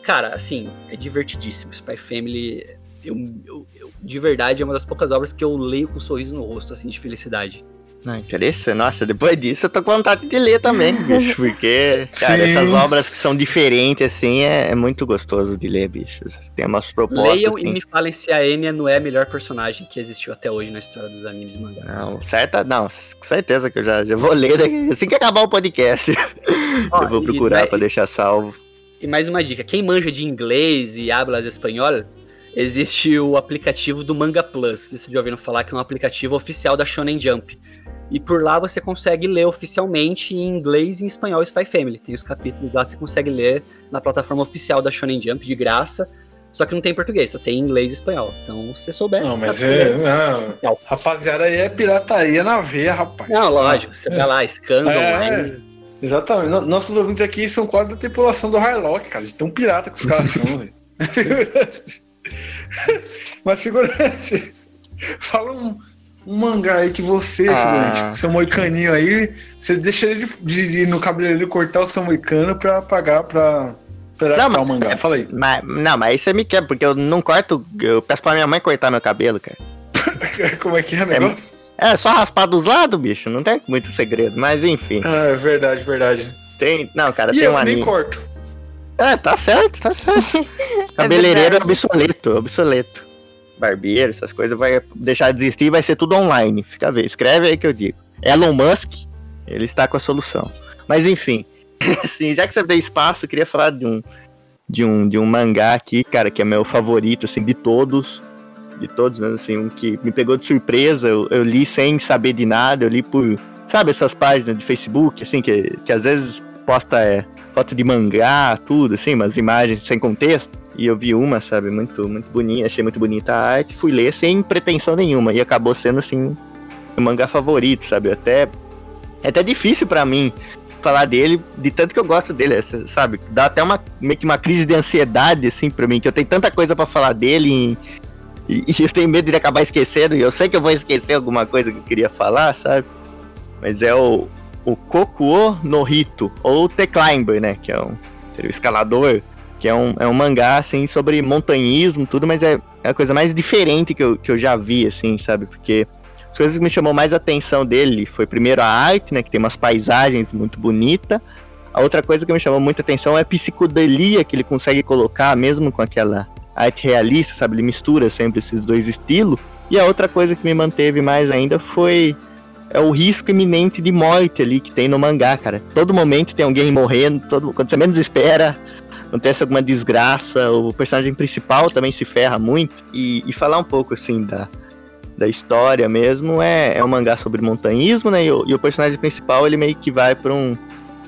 Cara, assim, é divertidíssimo. Spy Family, eu, eu- eu- de verdade, é uma das poucas obras que eu leio com um sorriso no rosto, assim, de felicidade. Não, interessante. Nossa, depois disso eu tô com vontade de ler também, bicho. Porque, cara, Sim. essas obras que são diferentes, assim, é, é muito gostoso de ler, bicho. Tem umas propostas. Leiam assim. e me falem se a Enya não é a melhor personagem que existiu até hoje na história dos animes e mangás. Não, certa, não, com certeza que eu já, já vou ler daqui- assim que acabar o podcast. Ó, eu vou e- procurar né, pra deixar salvo. E mais uma dica, quem manja de inglês e hablas espanhol, existe o aplicativo do Manga Plus. Vocês já ouviram falar que é um aplicativo oficial da Shonen Jump. E por lá você consegue ler oficialmente em inglês e em espanhol Spy Family. Tem os capítulos lá, você consegue ler na plataforma oficial da Shonen Jump, de graça. Só que não tem em português, só tem em inglês e espanhol. Então, se você souber... Não, mas é. Não, rapaziada, aí é pirataria na veia, rapaz. Não, lógico, você vai lá, scans É, online. exatamente. No- Nossos ouvintes aqui são quase da tripulação do Harlock, cara. De tão pirata que os caras são, velho. Mas, figurante, fala um, um mangá aí que você, Ah. figurante, com seu moicaninho aí, você deixa ele de, de- no cabeleireiro cortar o seu moicano pra pagar pra, pra Não, mas- o mangá. Fala aí. Mas, não, mas aí você me quer, porque eu não corto. Eu peço pra minha mãe cortar meu cabelo, cara. Como é que é o negócio? É só raspar dos lados, bicho. Não tem muito segredo. Mas enfim. Ah, é verdade, verdade. Tem. Não, cara, E tem eu um que nem anime. corto. É, tá certo, tá certo. Cabeleireiro é obsoleto, obsoleto. Barbeiro, essas coisas vai deixar de existir e vai ser tudo online. Fica a ver, escreve aí que eu digo. Elon Musk, ele está com a solução. Mas enfim, assim, já que você tem espaço, eu queria falar de um, de um, de um mangá aqui, cara, que é meu favorito, assim, de todos. De todos, mesmo assim, um que me pegou de surpresa. Eu, eu li sem saber de nada, eu li por. Sabe essas páginas de Facebook, assim, que, que às vezes posta é, foto de mangá, tudo, assim, umas imagens sem contexto. E eu vi uma, sabe, muito, muito bonita, achei muito bonita a arte, fui ler sem pretensão nenhuma. E acabou sendo, assim, o mangá favorito, sabe? Até, é até difícil pra mim falar dele, de tanto que eu gosto dele, essa- sabe? Dá até uma, meio que uma crise de ansiedade, assim, pra mim, que eu tenho tanta coisa pra falar dele e, e eu tenho medo de acabar esquecendo, e eu sei que eu vou esquecer alguma coisa que eu queria falar, sabe? Mas é o, o Kokuo no Hito, ou The Climber, né? Que é um seria escalador, que é um, é um mangá, assim, sobre montanhismo, tudo, mas é, é a coisa mais diferente que eu, que eu já vi, assim, sabe? Porque as coisas que me chamou mais atenção dele foi primeiro a arte, né? Que tem umas paisagens muito bonitas. A outra coisa que me chamou muita atenção é a psicodelia que ele consegue colocar, mesmo com aquela arte realista, sabe? Ele mistura sempre esses dois estilos. E a outra coisa que me manteve mais ainda foi é o risco iminente de morte ali que tem no mangá, cara. Todo momento tem alguém morrendo, todo, quando você menos espera, acontece alguma desgraça, o personagem principal também se ferra muito. E, e falar um pouco assim da, da história mesmo, é, é um mangá sobre montanhismo, né? E o, e o personagem principal ele meio que vai para um,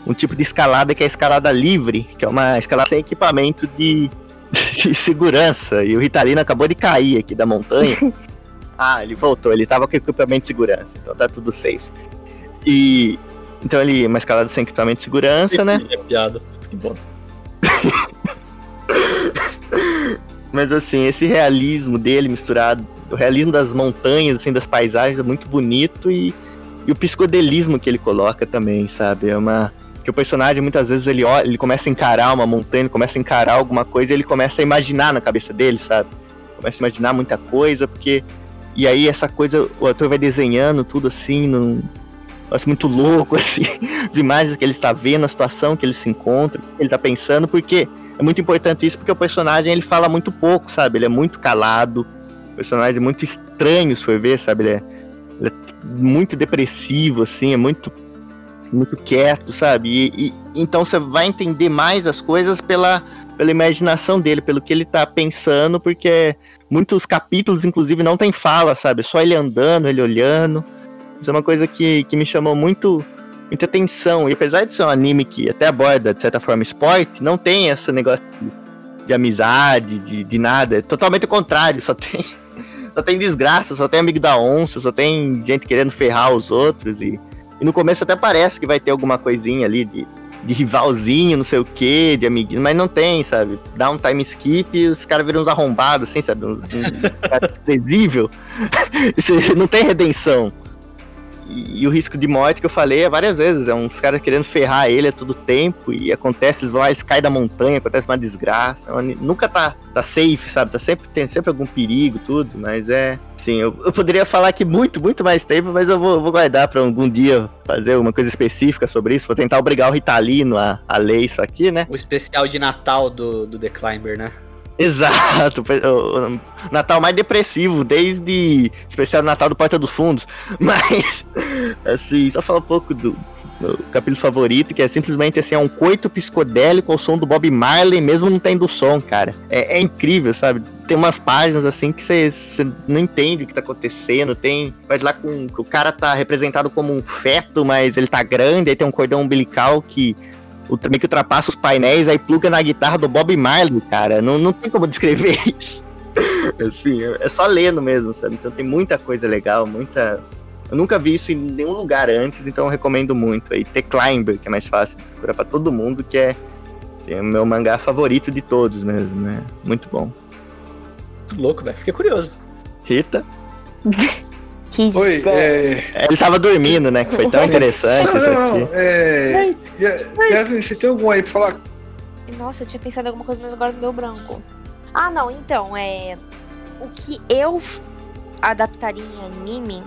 um tipo de escalada que é a escalada livre, que é uma escalada sem equipamento de, de segurança. E o Ritalino acabou de cair aqui da montanha. ah, ele voltou, ele tava com equipamento de segurança, então tá tudo safe. E então ele uma escalada sem equipamento de segurança, né? É piada. Que bom. Mas assim, esse realismo dele misturado, o realismo das montanhas, assim, das paisagens é muito bonito e, e o psicodelismo que ele coloca também, sabe? É uma que o personagem muitas vezes ele olha, ele começa a encarar uma montanha, ele começa a encarar alguma coisa, e ele começa a imaginar na cabeça dele, sabe? Começa a imaginar muita coisa, porque e aí essa coisa, o ator vai desenhando tudo assim, num negócio muito louco, assim, as imagens que ele está vendo, a situação que ele se encontra, que ele está pensando, porque é muito importante isso, porque o personagem ele fala muito pouco, sabe? Ele é muito calado, personagem é muito estranho, se for ver, sabe? Ele é, ele é muito depressivo, assim, é muito muito quieto, sabe? E, e, então você vai entender mais as coisas pela, pela imaginação dele, pelo que ele tá pensando, porque muitos capítulos, inclusive, não tem fala, sabe? Só ele andando, ele olhando. Isso é uma coisa que, que me chamou muito muita atenção. E apesar de ser um anime que até aborda, de certa forma, esporte, não tem esse negócio de, de amizade, de, de nada. É totalmente o contrário, só tem. Só tem desgraça, só tem amigo da onça, só tem gente querendo ferrar os outros. E, e no começo até parece que vai ter alguma coisinha ali de, de rivalzinho, não sei o que, de amiguinho, mas não tem, sabe? Dá um time skip e os caras viram uns arrombados, assim, sabe? Um, um cara desprezível. não tem redenção. E, o risco de morte que eu falei é várias vezes. É uns caras querendo ferrar ele a todo tempo. E acontece, eles vão lá, eles caem da montanha, acontece uma desgraça. Nunca tá, tá safe, sabe? Tá sempre, tem sempre algum perigo, tudo. Mas é. Sim, eu, eu poderia falar aqui muito, muito mais tempo, mas eu vou, vou guardar para algum dia fazer uma coisa específica sobre isso. Vou tentar obrigar o Ritalino a, a ler isso aqui, né? O especial de Natal do, do The Climber, né? Exato, o Natal mais depressivo, desde especial Natal do Porta dos Fundos. Mas, assim, só falar um pouco do, do capítulo favorito, que é simplesmente assim, é um coito psicodélico ao som do Bob Marley, mesmo não tendo som, cara. É, é incrível, sabe? Tem umas páginas assim que você não entende o que tá acontecendo. Tem. Mas lá com. O cara tá representado como um feto, mas ele tá grande, aí tem um cordão umbilical que o também que ultrapassa os painéis, aí pluga na guitarra do Bob Marley, cara. Não, não tem como descrever isso. assim, é só lendo mesmo, sabe? Então tem muita coisa legal, muita. Eu nunca vi isso em nenhum lugar antes, então eu recomendo muito. Aí The Climber, que é mais fácil de procurar pra todo mundo, que é assim, o meu mangá favorito de todos mesmo, né? Muito bom. Muito louco, velho. Fiquei curioso. Rita? Oi, é... Ele tava dormindo, né? Que foi tão interessante. Não, não, não. É... Yasmin, você tem algum aí pra falar? Nossa, eu tinha pensado em alguma coisa, mas agora me deu branco. Ah, não, então, é. O que eu adaptaria em anime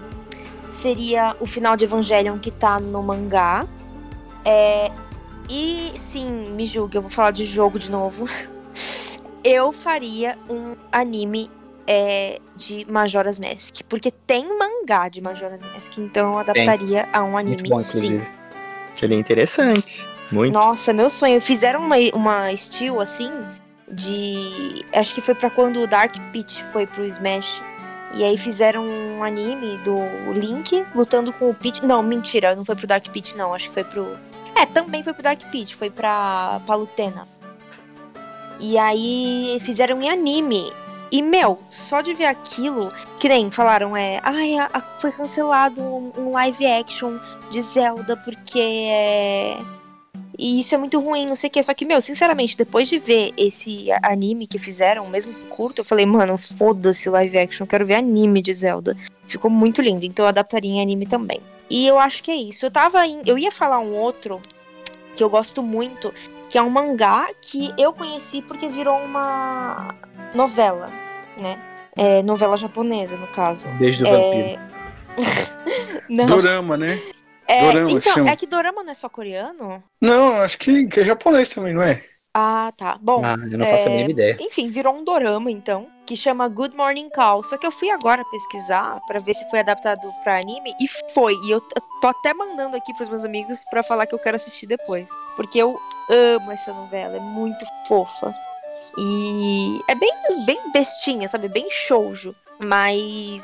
seria o final de Evangelion que tá no mangá. É... E sim, me julgue, eu vou falar de jogo de novo. Eu faria um anime é, de Majora's Mask. Porque tem mangá de Majora's Mask, então eu adaptaria tem. a um anime bom, sim. Seria interessante. Muito. Nossa, meu sonho. Fizeram uma, uma estilo assim de. Acho que foi para quando o Dark Pit foi pro Smash. E aí fizeram um anime do Link lutando com o Pit. Não, mentira, não foi pro Dark Pit, não. Acho que foi pro. É, também foi pro Dark Pit, foi pra Palutena. E aí fizeram em anime. E, meu, só de ver aquilo, que nem falaram, é. Ai, foi cancelado um, um live action de Zelda porque é. E isso é muito ruim, não sei o que. Só que, meu, sinceramente, depois de ver esse anime que fizeram, mesmo curto, eu falei, mano, foda-se live action, quero ver anime de Zelda. Ficou muito lindo, então eu adaptaria em anime também. E eu acho que é isso. Eu tava. In... Eu ia falar um outro que eu gosto muito, que é um mangá que eu conheci porque virou uma novela, né? É, novela japonesa, no caso. Beijo do é... vampiro. Dorama, né? É, Dorama, então, chama. é que Dorama não é só coreano? Não, acho que, que é japonês também, não é? Ah, tá. Bom. Ah, eu não faço a é, mínima ideia. Enfim, virou um dorama, então, que chama Good Morning Call. Só que eu fui agora pesquisar pra ver se foi adaptado pra anime e foi. E eu tô até mandando aqui pros meus amigos pra falar que eu quero assistir depois. Porque eu amo essa novela, é muito fofa. E é bem, bem bestinha, sabe? Bem shoujo. Mas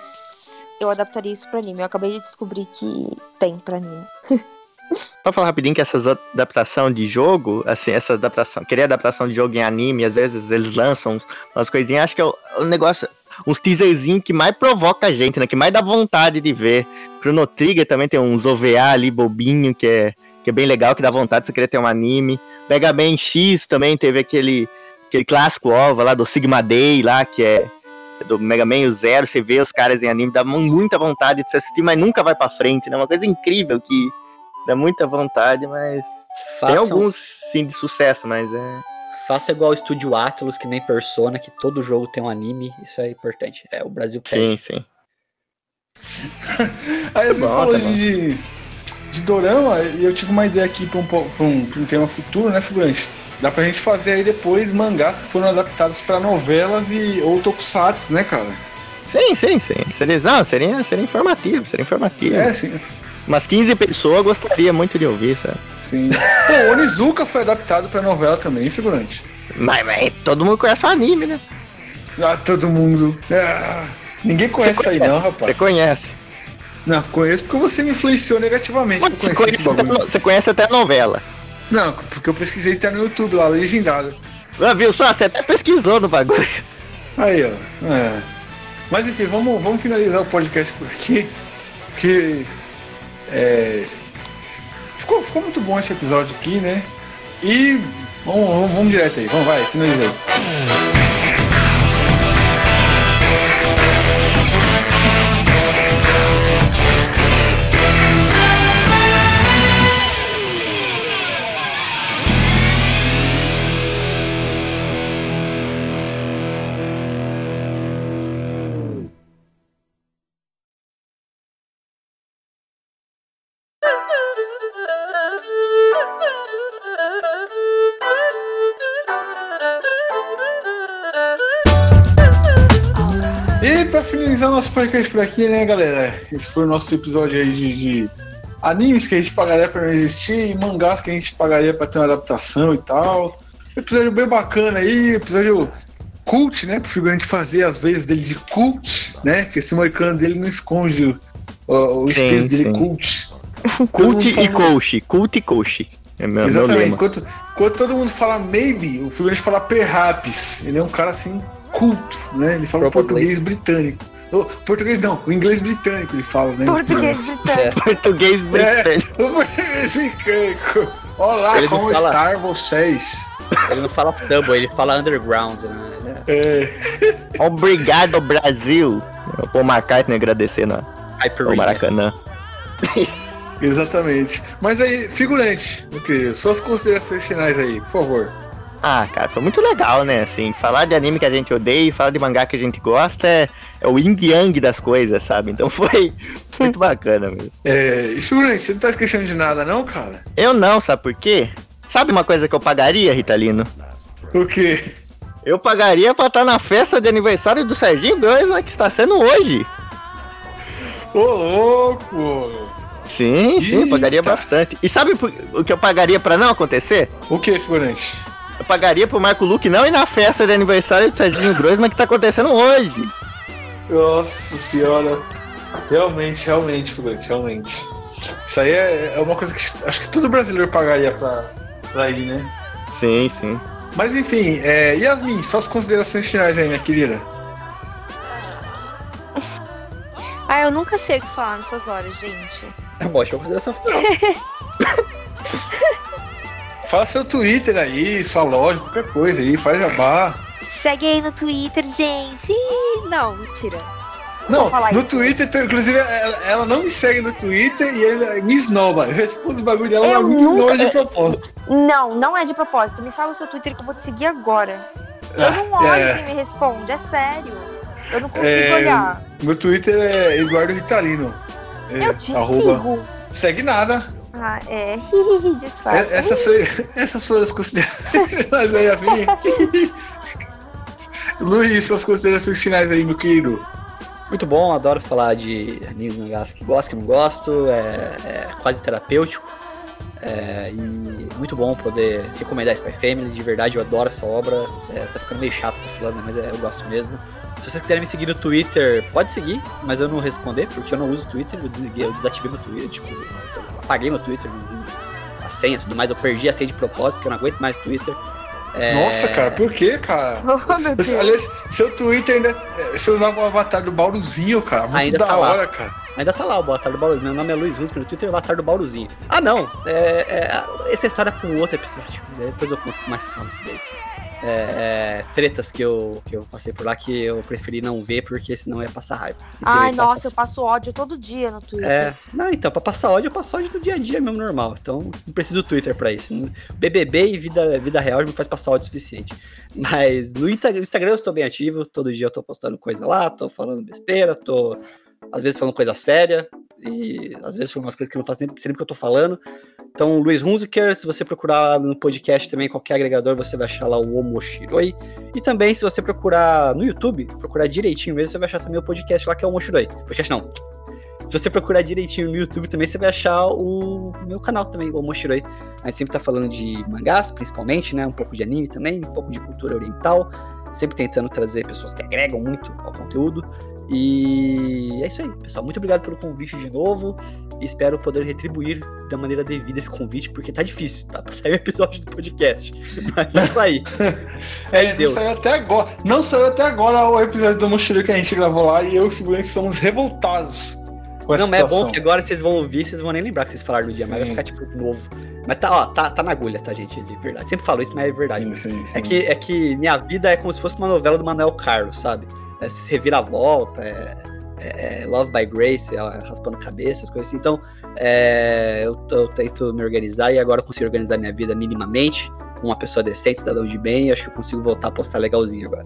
eu adaptaria isso pra anime. Eu acabei de descobrir que tem pra anime. Só falar rapidinho que essas adaptação de jogo, assim, essa adaptação, querer adaptação de jogo em anime, às vezes eles lançam umas coisinhas, acho que é o, o negócio, uns teaserzinhos que mais provoca a gente, né? Que mais dá vontade de ver. Chrono Trigger também tem uns OVA ali, bobinho, que é, que é bem legal, que dá vontade de você querer ter um anime. Mega Man X também teve aquele, aquele clássico OVA lá do Sigma Day lá, que é do Mega Man Zero, você vê os caras em anime, dá muita vontade de se assistir, mas nunca vai pra frente, né? Uma coisa incrível que dá muita vontade, mas tem alguns sim de sucesso, mas é. Faça igual o Estúdio Atlas, que nem Persona, que todo jogo tem um anime, isso é importante. É, o Brasil pede. Sim, sim. Aí você tá falou tá de, de dorama, e eu tive uma ideia aqui para um, pra um, pra um tema futuro, né, figurante? Dá pra gente fazer aí depois mangás que foram adaptados para novelas e ou tokusatsu, né, cara? Sim, sim, sim. Seria, não, seria, seria informativo, seria informativo. É, sim. Umas 15 pessoas gostaria muito de ouvir, sabe? Sim. Pô, Onizuka foi adaptado pra novela também, figurante. Mas, mas todo mundo conhece o anime, né? Ah, todo mundo. Ah, ninguém conhece, conhece aí não, rapaz. Você conhece. Não, conheço porque você me influenciou negativamente você, conhece até, você conhece até a novela. Não, porque eu pesquisei até no YouTube lá, legendado. Ah, viu só? Você até pesquisou no bagulho. Aí, ó. É. Mas enfim, vamos, vamos finalizar o podcast por aqui. Que é, ficou, ficou muito bom esse episódio aqui, né? E vamos, vamos, vamos direto aí, vamos, vai, finaliza aí. Nosso podcast por aqui, né, galera? Esse foi o nosso episódio aí de, de animes que a gente pagaria pra não existir e mangás que a gente pagaria pra ter uma adaptação e tal. Episódio bem bacana aí, episódio cult, né? Pro figurante fazer as vezes dele de cult, né? Que esse moicano dele não esconde o, o espírito dele cult. Cult e coach, cult e coach. É meu, Exatamente. Meu enquanto, enquanto todo mundo fala maybe, o figurante fala perhaps. Ele é um cara assim culto, né? Ele fala português britânico. O português não, o inglês britânico ele fala, né? Português britânico. É. Português britânico. É, o português britânico. Olá, ele como fala... estão vocês? Ele não fala double, ele fala underground, né? É. Obrigado, Brasil. O Paul McCartney agradecendo o Maracanã. Exatamente. Mas aí, figurante, meu querido, suas considerações finais aí, por favor. Ah, cara, foi muito legal, né? Assim, falar de anime que a gente odeia e falar de mangá que a gente gosta é, é o yin yang das coisas, sabe? Então foi muito bacana mesmo. É, e Figurante, você não tá esquecendo de nada, não, cara? Eu não, sabe por quê? Sabe uma coisa que eu pagaria, Ritalino? O quê? Eu pagaria pra estar na festa de aniversário do Serginho Groisman, que está sendo hoje. Ô, louco! Sim, sim, Eita. pagaria bastante. E sabe o que eu pagaria para não acontecer? O que, figurante? Eu pagaria pro Marco Luque não ir na festa de aniversário do Serginho Grossman que tá acontecendo hoje. Nossa senhora. Realmente, realmente, figurante, realmente. Isso aí é, é uma coisa que acho que todo brasileiro pagaria pra, pra ir, né? Sim, sim. Mas enfim, é, Yasmin, suas considerações finais aí, minha querida. Ah, eu nunca sei o que falar nessas horas, gente. É uma ótima consideração final. Fala seu Twitter aí, sua loja, qualquer coisa aí, faz jabá. Segue aí no Twitter, gente. Não, mentira. Não, no isso. Twitter, inclusive, ela, ela, não me segue no Twitter e ela me esnoba. Eu respondo os bagulho dela, ela me ignora de propósito. Não, não é de propósito. Me fala o seu Twitter que eu vou te seguir agora. Eu não olho é... quem me responde, é sério. Eu não consigo é... olhar. Meu Twitter é Eduardo Ritalino. É, eu te arroba... sigo. Segue nada. Ah, é. Disfarça. É, essas, foi, essas foram as considerações finais aí, a mim. Luiz, suas considerações finais aí, meu querido. Muito bom, adoro falar de animes mangás que gosto, que não gosto, é, é quase terapêutico. É, e muito bom poder recomendar Spy Family. De verdade, eu adoro essa obra. É, tá ficando meio chato tá falando, mas é, eu gosto mesmo. Se vocês quiserem me seguir no Twitter, pode seguir, mas eu não responder, porque eu não uso Twitter, eu desliguei, eu desativei meu Twitter, tipo, apaguei meu Twitter, a senha e tudo mais, eu perdi a senha de propósito, porque eu não aguento mais Twitter. É, Nossa, cara, por que, cara? Oh, meu Deus. Aliás, seu Twitter ainda. Você usava o avatar do Bauruzinho, cara. Muito Ainda da tá lá. hora, cara. Ainda tá lá o Avatar do Bauruzinho. Meu nome é Luiz Rusco, no Twitter é o Avatar do Bauruzinho. Ah, não. É, é, essa história é pra um outro episódio. Depois eu conto com mais calma isso daí. É, é, tretas que eu, que eu passei por lá que eu preferi não ver, porque senão ia passar raiva. Ai, nossa, eu passo ódio todo dia no Twitter. É, não, então, pra passar ódio, eu passo ódio no dia a dia mesmo, normal. Então, não preciso do Twitter pra isso. BBB e vida, vida real já me faz passar ódio o suficiente. Mas no Instagram eu estou bem ativo, todo dia eu tô postando coisa lá, tô falando besteira, tô às vezes falando coisa séria, e às vezes falando umas coisas que eu não faço nem sempre que eu tô falando. Então, Luiz Hunziker, se você procurar no podcast também, qualquer agregador, você vai achar lá o Omoshiroi. E também, se você procurar no YouTube, procurar direitinho mesmo, você vai achar também o podcast lá que é o Omoshiroi. Podcast não. Se você procurar direitinho no YouTube também, você vai achar o meu canal também, o Omoshiroi. A gente sempre tá falando de mangás, principalmente, né? Um pouco de anime também, um pouco de cultura oriental. Sempre tentando trazer pessoas que agregam muito ao conteúdo. E é isso aí, pessoal. Muito obrigado pelo convite de novo. Espero poder retribuir da maneira devida esse convite, porque tá difícil, tá? Pra sair um episódio do podcast. Mas vai sair. É, não Deus. saiu até agora. Não saiu até agora o episódio do Mochilho que a gente gravou lá e eu e o Figurante somos revoltados com essa Não, mas é bom que agora vocês vão ouvir, vocês vão nem lembrar que vocês falaram no dia, mas vai Sim. ficar tipo novo. Mas tá, ó, tá, tá na agulha, tá, gente? De verdade. Sempre falo isso, mas é verdade. Sim, sim, sim. É que, é que minha vida é como se fosse uma novela do Manuel Carlos, sabe? É se reviravolta, é, é- é Love by Grace, raspando cabeça, as coisas assim. Então, é, eu, eu tento me organizar e agora eu consigo organizar minha vida minimamente, com uma pessoa decente, cidadão de bem, e acho que eu consigo voltar a postar legalzinho agora.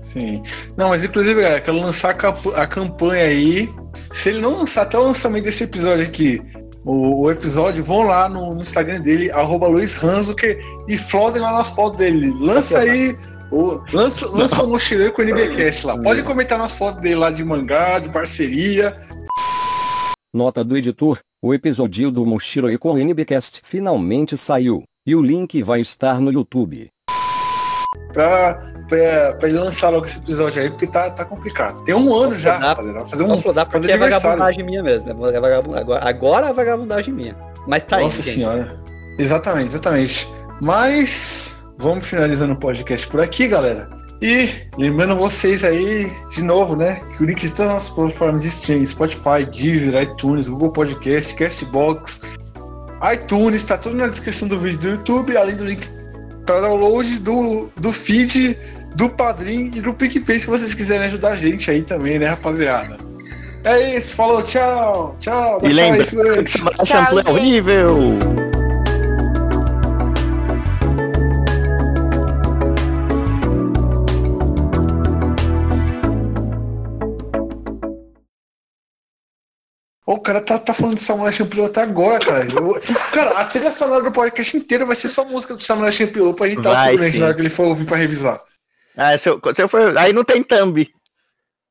Sim. Não, mas inclusive, galera, quero lançar a camp- a campanha aí. Se ele não lançar até o lançamento desse episódio aqui, o, o episódio, vão lá no, no Instagram dele, arroba Luiz Hanzuker, e flodem lá nas fotos dele. Lança aí. O, lança, lança o mochileiro com o NBcast lá. Pode comentar nas fotos dele lá de mangá, de parceria. Nota do editor: o episódio do Mochiro com NBcast finalmente saiu, e o link vai estar no YouTube. Pra, pra, pra ele lançar logo esse episódio aí, porque tá, tá complicado. Tem um ano já, rapaziada. Fazer um. flodar fazer porque é aniversário. vagabundagem minha mesmo. É agora, agora é vagabundagem minha. Mas tá Nossa aí, gente. senhora. Exatamente, exatamente. Mas vamos finalizando o podcast por aqui, galera. E lembrando vocês aí, de novo, né? Que o link de todas as nossas plataformas de streaming, Spotify, Deezer, iTunes, Google Podcast, Castbox, iTunes, tá tudo na descrição do vídeo do YouTube, além do link para download do, do feed, do Padrim e do PicPay, se vocês quiserem ajudar a gente aí também, né, rapaziada? É isso, falou, tchau, tchau. E tchau aí, lembra, figurante. Samurai Champloo é gente. horrível! O cara tá, tá falando de Samurai Champloo até agora, cara. Eu- cara, a trilha sonora do podcast inteiro vai ser só música do Samurai Champloo pra irritar Vai, o na hora que ele for ouvir pra revisar. Ah, se eu, se eu for, aí não tem thumb.